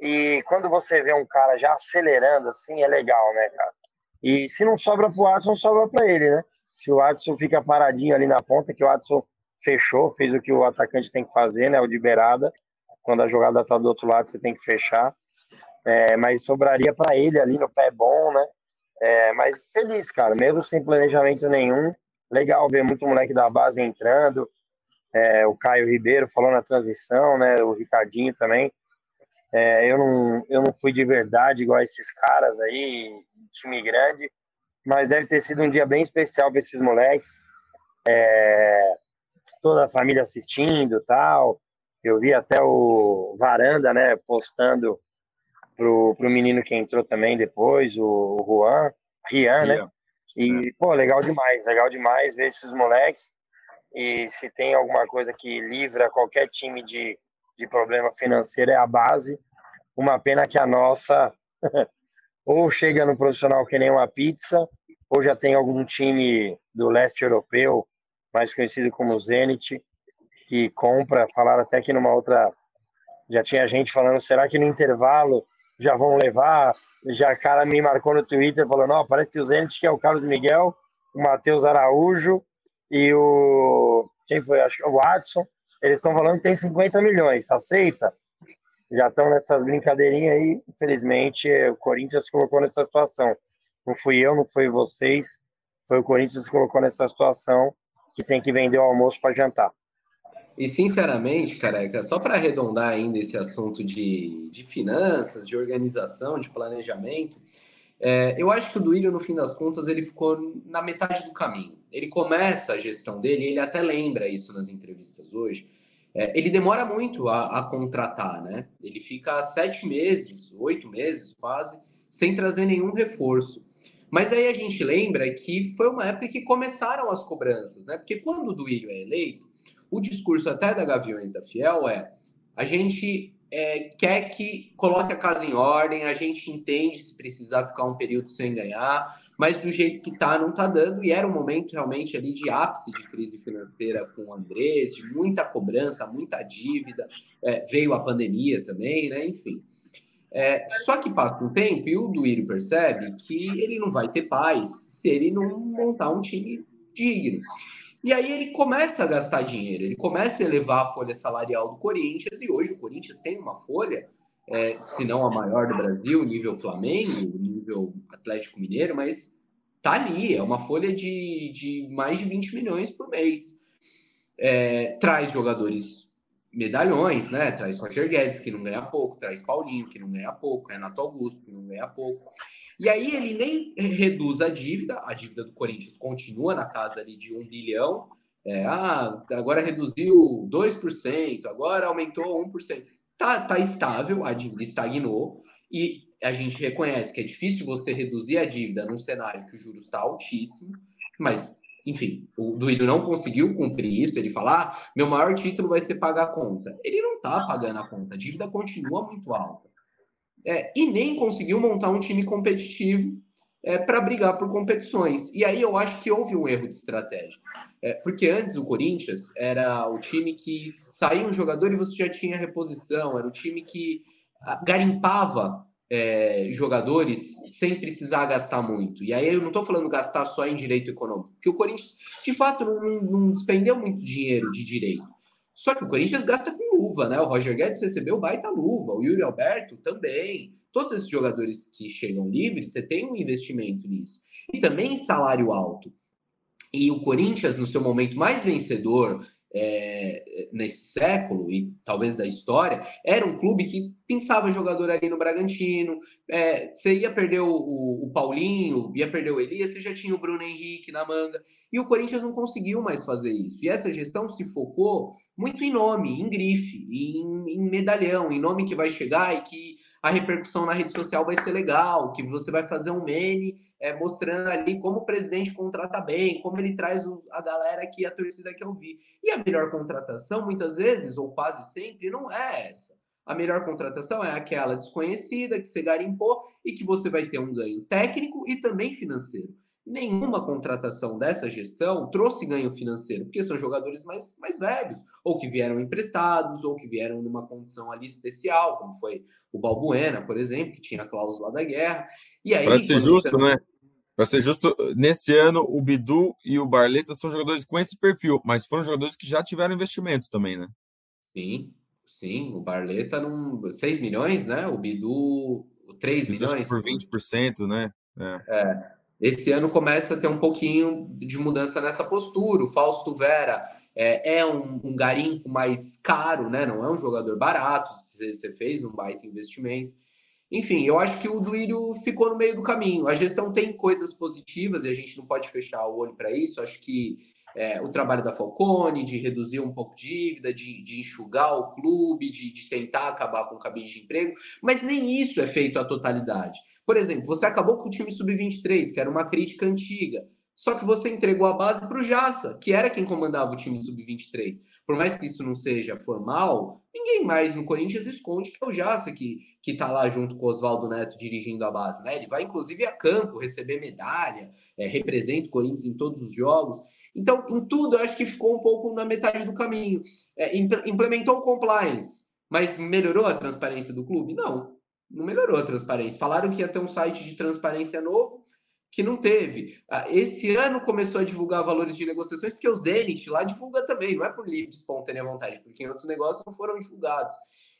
E quando você vê um cara já acelerando assim, é legal, né, cara? E se não sobra pro Watson, sobra para ele, né? Se o Watson fica paradinho ali na ponta, que o Watson fechou, fez o que o atacante tem que fazer, né? O de beirada. Quando a jogada tá do outro lado, você tem que fechar. É, mas sobraria para ele ali no pé bom, né? É, mas feliz, cara, mesmo sem planejamento nenhum. Legal ver muito moleque da base entrando. É, o Caio Ribeiro falou na transmissão, né? O Ricardinho também. É, eu, não, eu não fui de verdade igual esses caras aí, time grande, mas deve ter sido um dia bem especial para esses moleques. É, toda a família assistindo tal. Eu vi até o Varanda, né, postando pro, pro menino que entrou também depois, o, Juan, Rian, né? E, é. pô, legal demais, legal demais ver esses moleques. E se tem alguma coisa que livra qualquer time de, de problema financeiro é a base. Uma pena que a nossa ou chega no profissional que nem uma pizza, ou já tem algum time do leste europeu, mais conhecido como Zenit, que compra. Falaram até que numa outra. Já tinha gente falando, será que no intervalo já vão levar? Já cara me marcou no Twitter falando, ó, parece que o Zenit que é o Carlos Miguel, o Matheus Araújo e o. Quem foi? Acho que é o Watson eles estão falando que tem 50 milhões, aceita? Já estão nessas brincadeirinhas aí, infelizmente, o Corinthians se colocou nessa situação. Não fui eu, não foi vocês, foi o Corinthians que se colocou nessa situação que tem que vender o almoço para jantar. E sinceramente, careca, só para arredondar ainda esse assunto de, de finanças, de organização, de planejamento, é, eu acho que o Duílio, no fim das contas, ele ficou na metade do caminho ele começa a gestão dele, ele até lembra isso nas entrevistas hoje. É, ele demora muito a, a, contratar, né? Ele fica sete meses, oito meses quase, sem trazer nenhum reforço. Mas aí a gente lembra que foi uma época que começaram as cobranças, né? Porque quando o Duílio é eleito, o discurso até da Gaviões da Fiel é a gente é, quer que coloque a casa em ordem, a gente entende se precisar ficar um período sem ganhar, mas do jeito que está, não está dando, e era um momento realmente ali de ápice de crise financeira com o Andrés, de muita cobrança, muita dívida, é, veio a pandemia também, né? Enfim. É, só que passa um tempo e o Duírio percebe que ele não vai ter paz se ele não montar um time digno. E aí ele começa a gastar dinheiro, ele começa a elevar a folha salarial do Corinthians, e hoje o Corinthians tem uma folha é, se não a maior do Brasil, nível Flamengo, nível Atlético Mineiro, mas tá ali, é uma folha de, de mais de 20 milhões por mês. É, traz jogadores medalhões, né? Traz Roger Guedes, que não ganha pouco, traz Paulinho, que não ganha pouco, Renato Augusto, que não ganha pouco. E aí ele nem reduz a dívida, a dívida do Corinthians continua na casa ali de um bilhão. É, ah, agora reduziu 2%, agora aumentou 1% tá, tá estável, a dívida estagnou, e a gente reconhece que é difícil você reduzir a dívida num cenário que o juros está altíssimo, mas, enfim, o Duílio não conseguiu cumprir isso, ele fala, ah, meu maior título vai ser pagar a conta. Ele não está pagando a conta, a dívida continua muito alta. É, e nem conseguiu montar um time competitivo é, para brigar por competições. E aí eu acho que houve um erro de estratégia. É, porque antes o Corinthians era o time que saía um jogador e você já tinha reposição, era o time que ah, garimpava é, jogadores sem precisar gastar muito. E aí eu não estou falando gastar só em direito econômico, porque o Corinthians, de fato, não, não, despendeu muito dinheiro de direito. Só que o Corinthians gasta com luva, né? O Roger Guedes recebeu baita luva, o Yuri Alberto também todos esses jogadores que chegam livres, você tem um investimento nisso. E também salário alto. E o Corinthians, no seu momento mais vencedor é, nesse século e talvez da história, era um clube que pensava jogador ali no Bragantino. É, você ia perder o, o, o, Paulinho, ia perder o Elias, você já tinha o Bruno Henrique na manga. E o Corinthians não conseguiu mais fazer isso. E essa gestão se focou muito em nome, em grife, em, em medalhão, em nome que vai chegar e que a repercussão na rede social vai ser legal, que você vai fazer um meme é, mostrando ali como o presidente contrata bem, como ele traz a galera que a torcida quer ouvir. E a melhor contratação, muitas vezes, ou quase sempre, não é essa. A melhor contratação é aquela desconhecida que você garimpou e que você vai ter um ganho técnico e também financeiro nenhuma contratação dessa gestão trouxe ganho financeiro, porque são jogadores mais, mais velhos, ou que vieram emprestados, ou que vieram numa condição ali especial, como foi o Balbuena, por exemplo, que tinha a cláusula da guerra. E aí, Para ser justo, você... né? Para ser justo, nesse ano o Bidu e o Barleta são jogadores com esse perfil, mas foram jogadores que já tiveram investimento também, né? Sim, sim. O Barleta não. 6 milhões, né? O Bidu 3 milhões. Por 20%, né? É. é. Esse ano começa a ter um pouquinho de mudança nessa postura. O Fausto Vera é, é um, um, garimpo mais caro, né? Não é um jogador barato. Você, você fez um baita investimento. Enfim, eu acho que o Duírio ficou no meio do caminho. A gestão tem coisas positivas e a gente não pode fechar o olho para isso. Acho que é, o trabalho da Falcone, de reduzir um pouco dívida, de, de enxugar o clube, de, de tentar acabar com o cabide de emprego, mas nem isso é feito à totalidade. Por exemplo, você acabou com o time sub-23, que era uma crítica antiga. Só que você entregou a base para o Jassa, que era quem comandava o time sub-23. Por mais que isso não seja formal, ninguém mais no Corinthians esconde que é o Jassa que, que tá lá junto com o Oswaldo Neto dirigindo a base. Né? Ele vai, inclusive, a campo receber medalha, é, representa o Corinthians em todos os jogos. Então, em tudo, eu acho que ficou um pouco na metade do caminho. É, implementou o compliance, mas melhorou a transparência do clube? Não não melhorou a transparência. Falaram que ia ter um site de transparência novo, que não teve. Ah, esse ano começou a divulgar valores de negociações, porque o Zenit lá divulga também, não é por livre, espontânea vontade, porque em outros negócios não foram divulgados.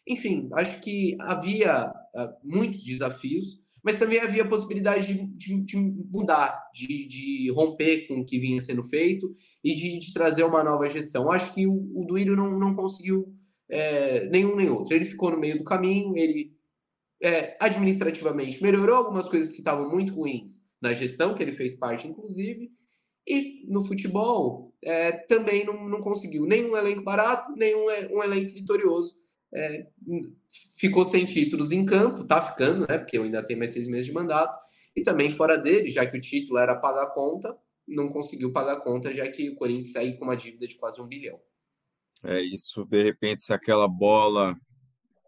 Enfim, acho que havia uh, muitos desafios, mas também havia a possibilidade de, de, de mudar, de, de, romper com o que vinha sendo feito e de, trazer uma nova gestão. Acho que o, o Duílio não, não conseguiu é, nenhum nem outro. Ele ficou no meio do caminho, ele é, administrativamente melhorou algumas coisas que estavam muito ruins na gestão, que ele fez parte, inclusive, e no futebol é, também não, não conseguiu nem um elenco barato, nem um, um elenco vitorioso. É, ficou sem títulos em campo, tá ficando, né? Porque eu ainda tenho mais seis meses de mandato, e também fora dele, já que o título era pagar conta, não conseguiu pagar conta, já que o Corinthians saiu com uma dívida de quase um bilhão. É isso, de repente, se aquela bola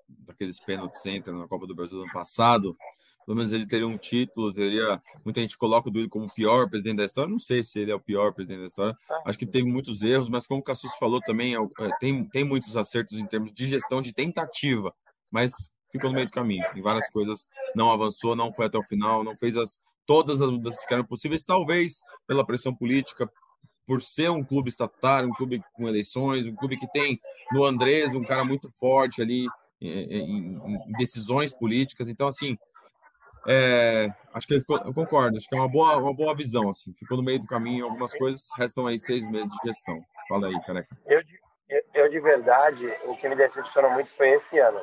daqueles pênaltis entra na Copa do Brasil do ano passado, pelo menos ele teria um título, teria. Muita gente coloca o Duílio como o pior presidente da história. Não sei se ele é o pior presidente da história. Acho que teve muitos erros, mas como o Cassus falou também, é, é, tem, tem muitos acertos em termos de gestão, de tentativa, mas ficou no meio do caminho. Em várias coisas não avançou, não foi até o final, não fez as, todas as mudanças que eram possíveis, talvez pela pressão política, por ser um clube estatário, um clube com eleições, um clube que tem no Andrés um cara muito forte ali, em, em decisões políticas. Então, assim, é, acho que ele ficou, eu concordo, acho que é uma boa, uma boa visão, assim, ficou no meio do caminho algumas coisas, restam aí seis meses de gestão. Fala aí, careca. Eu, eu, de verdade, o que me decepcionou muito foi esse ano.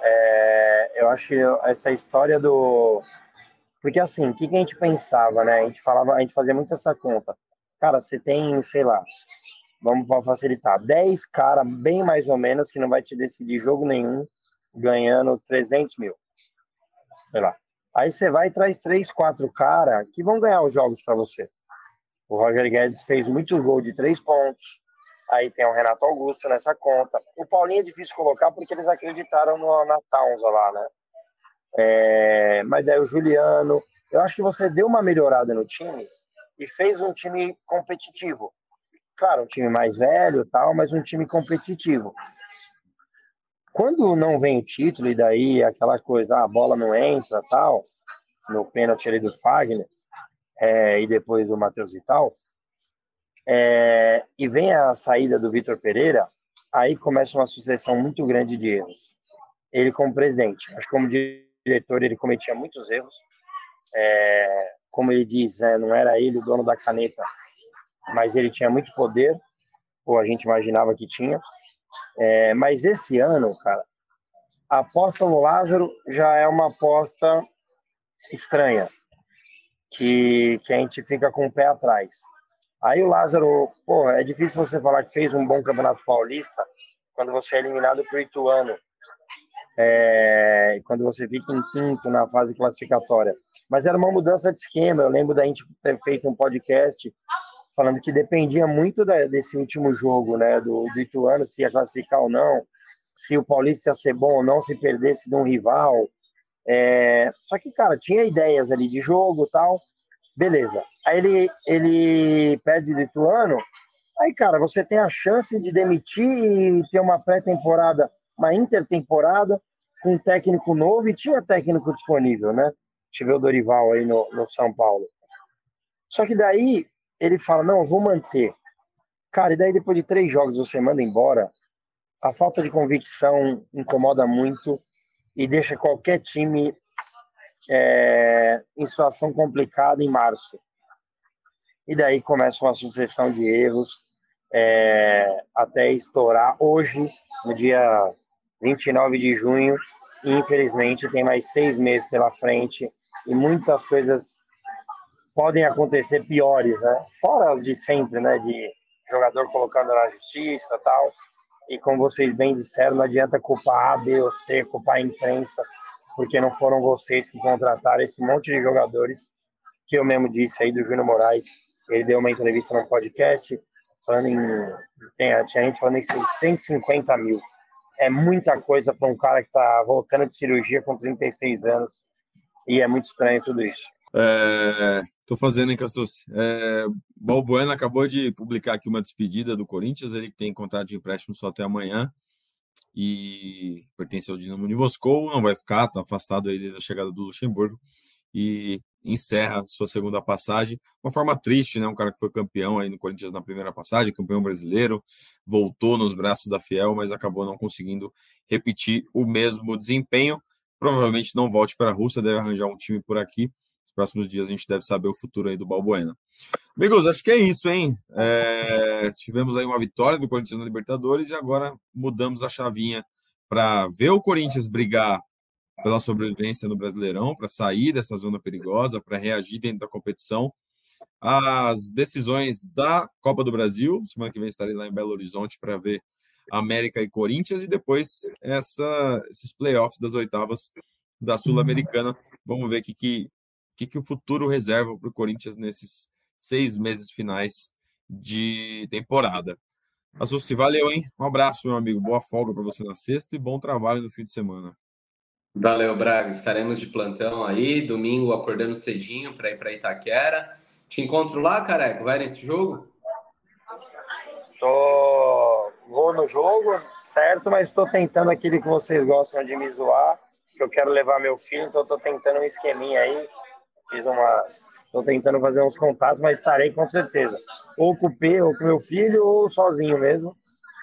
É, eu acho que essa história do. Porque assim, o que, que a gente pensava, né? A gente falava, a gente fazia muito essa conta. Cara, você tem, sei lá, vamos facilitar, 10 cara bem mais ou menos que não vai te decidir jogo nenhum, ganhando 300 mil, sei lá. Aí você vai e traz três, quatro cara que vão ganhar os jogos para você. O Roger Guedes fez muito gol de três pontos. Aí tem o Renato Augusto nessa conta. O Paulinho é difícil colocar porque eles acreditaram no, na Taunza lá, né? É, mas daí o Juliano. Eu acho que você deu uma melhorada no time e fez um time competitivo. Claro, um time mais velho tal, mas um time competitivo. Quando não vem o título e daí aquela coisa, ah, a bola não entra tal, no pênalti ali do Fagner é, e depois do Matheus e tal, é, e vem a saída do Vitor Pereira, aí começa uma sucessão muito grande de erros. Ele como presidente, que como diretor ele cometia muitos erros. É, como ele diz, né, não era ele o dono da caneta, mas ele tinha muito poder, ou a gente imaginava que tinha. É, mas esse ano, cara, a aposta no Lázaro já é uma aposta estranha, que, que a gente fica com o pé atrás. Aí o Lázaro, pô, é difícil você falar que fez um bom campeonato paulista quando você é eliminado pro Ituano é, quando você fica em quinto na fase classificatória. Mas era uma mudança de esquema. Eu lembro da gente ter feito um podcast falando que dependia muito da, desse último jogo, né, do, do Ituano, se ia classificar ou não, se o Paulista ia ser bom ou não, se perdesse de um rival. É, só que, cara, tinha ideias ali de jogo tal, beleza. Aí ele, ele perde do Ituano, aí, cara, você tem a chance de demitir e ter uma pré-temporada, uma intertemporada, com um técnico novo, e tinha técnico disponível, né? Tive o Dorival aí no, no São Paulo. Só que daí ele fala: não, vou manter. Cara, e daí depois de três jogos você manda embora, a falta de convicção incomoda muito e deixa qualquer time é, em situação complicada em março. E daí começa uma sucessão de erros é, até estourar hoje, no dia 29 de junho. E infelizmente tem mais seis meses pela frente e muitas coisas podem acontecer piores, né? Fora as de sempre, né? De jogador colocando na justiça tal. E como vocês bem disseram, não adianta culpar A, B ou C, culpar a imprensa, porque não foram vocês que contrataram esse monte de jogadores que eu mesmo disse aí do Júnior Moraes. Ele deu uma entrevista no podcast falando em. Tem, tinha gente falando em 150 mil. É muita coisa para um cara que está voltando de cirurgia com 36 anos. E é muito estranho tudo isso. É, Tô fazendo, hein, Cassus? É, Balbuena acabou de publicar aqui uma despedida do Corinthians, ele tem contrato de empréstimo só até amanhã e pertence ao Dinamo de Moscou, não vai ficar, tá afastado aí desde a chegada do Luxemburgo e encerra sua segunda passagem. Uma forma triste, né? Um cara que foi campeão aí no Corinthians na primeira passagem, campeão brasileiro, voltou nos braços da Fiel, mas acabou não conseguindo repetir o mesmo desempenho. Provavelmente não volte para a Rússia, deve arranjar um time por aqui próximos dias a gente deve saber o futuro aí do Balbuena. Amigos, acho que é isso, hein? É, tivemos aí uma vitória do Corinthians na Libertadores e agora mudamos a chavinha para ver o Corinthians brigar pela sobrevivência no Brasileirão, para sair dessa zona perigosa, para reagir dentro da competição. As decisões da Copa do Brasil, semana que vem estarei lá em Belo Horizonte para ver América e Corinthians e depois essa, esses playoffs das oitavas da Sul-Americana. Vamos ver o que, que que, que o futuro reserva para o Corinthians nesses seis meses finais de temporada. Assusti, valeu, hein? Um abraço, meu amigo. Boa folga para você na sexta e bom trabalho no fim de semana. Valeu, Braga. Estaremos de plantão aí, domingo acordando cedinho para ir para Itaquera. Te encontro lá, careca. Vai nesse jogo? Estou. Vou no jogo, certo, mas estou tentando aquele que vocês gostam de me zoar, que eu quero levar meu filho, então estou tentando um esqueminha aí Fiz umas. Estou tentando fazer uns contatos, mas estarei com certeza. Ou com o P, ou com meu filho, ou sozinho mesmo.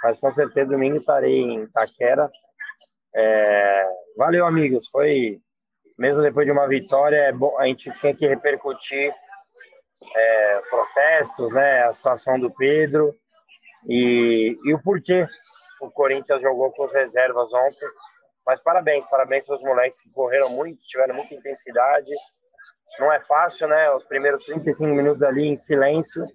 Mas com certeza domingo estarei em Taquera. É... Valeu, amigos. Foi. Mesmo depois de uma vitória, é bom, a gente tinha que repercutir é, protestos, né, a situação do Pedro e, e o porquê o Corinthians jogou com as reservas ontem. Mas parabéns, parabéns para os moleques que correram muito, tiveram muita intensidade, não é fácil, né? Os primeiros 35 minutos ali em silêncio,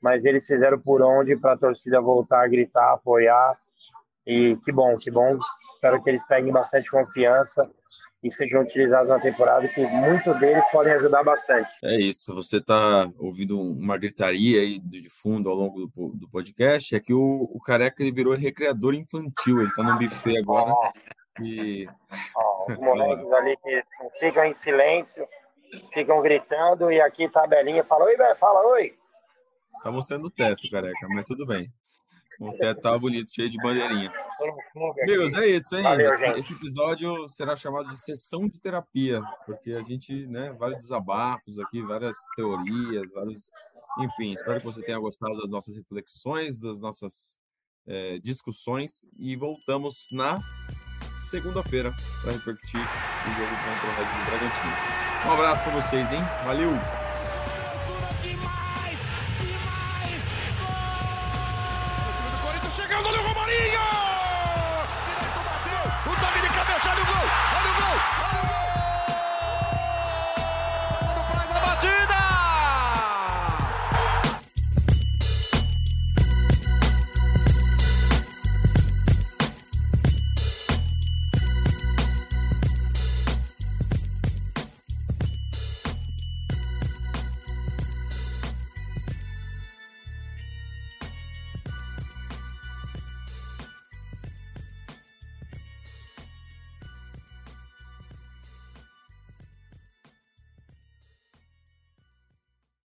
mas eles fizeram por onde para a torcida voltar a gritar, apoiar. E que bom, que bom. Espero que eles peguem bastante confiança e sejam utilizados na temporada, que muitos deles podem ajudar bastante. É isso, você está ouvindo uma gritaria aí de fundo ao longo do, do podcast, é que o, o Careca ele virou recreador infantil, ele está no buffet agora. Oh. E... Oh, os moleques ali que ficam em silêncio, ficam gritando e aqui tá a Belinha, fala oi, Bé, fala oi. Tá mostrando o teto, careca, mas tudo bem. O teto tá bonito, cheio de bandeirinha. Deus, é isso, hein? Valeu, esse, esse, episódio será chamado de sessão de terapia, porque a gente, né, vários desabafos aqui, várias teorias, vários. Enfim, espero que você tenha gostado das nossas reflexões, das nossas é, discussões e voltamos na segunda-feira para repercutir o jogo contra o Red Bull Bragantino. Um abraço para vocês, hein? Valeu!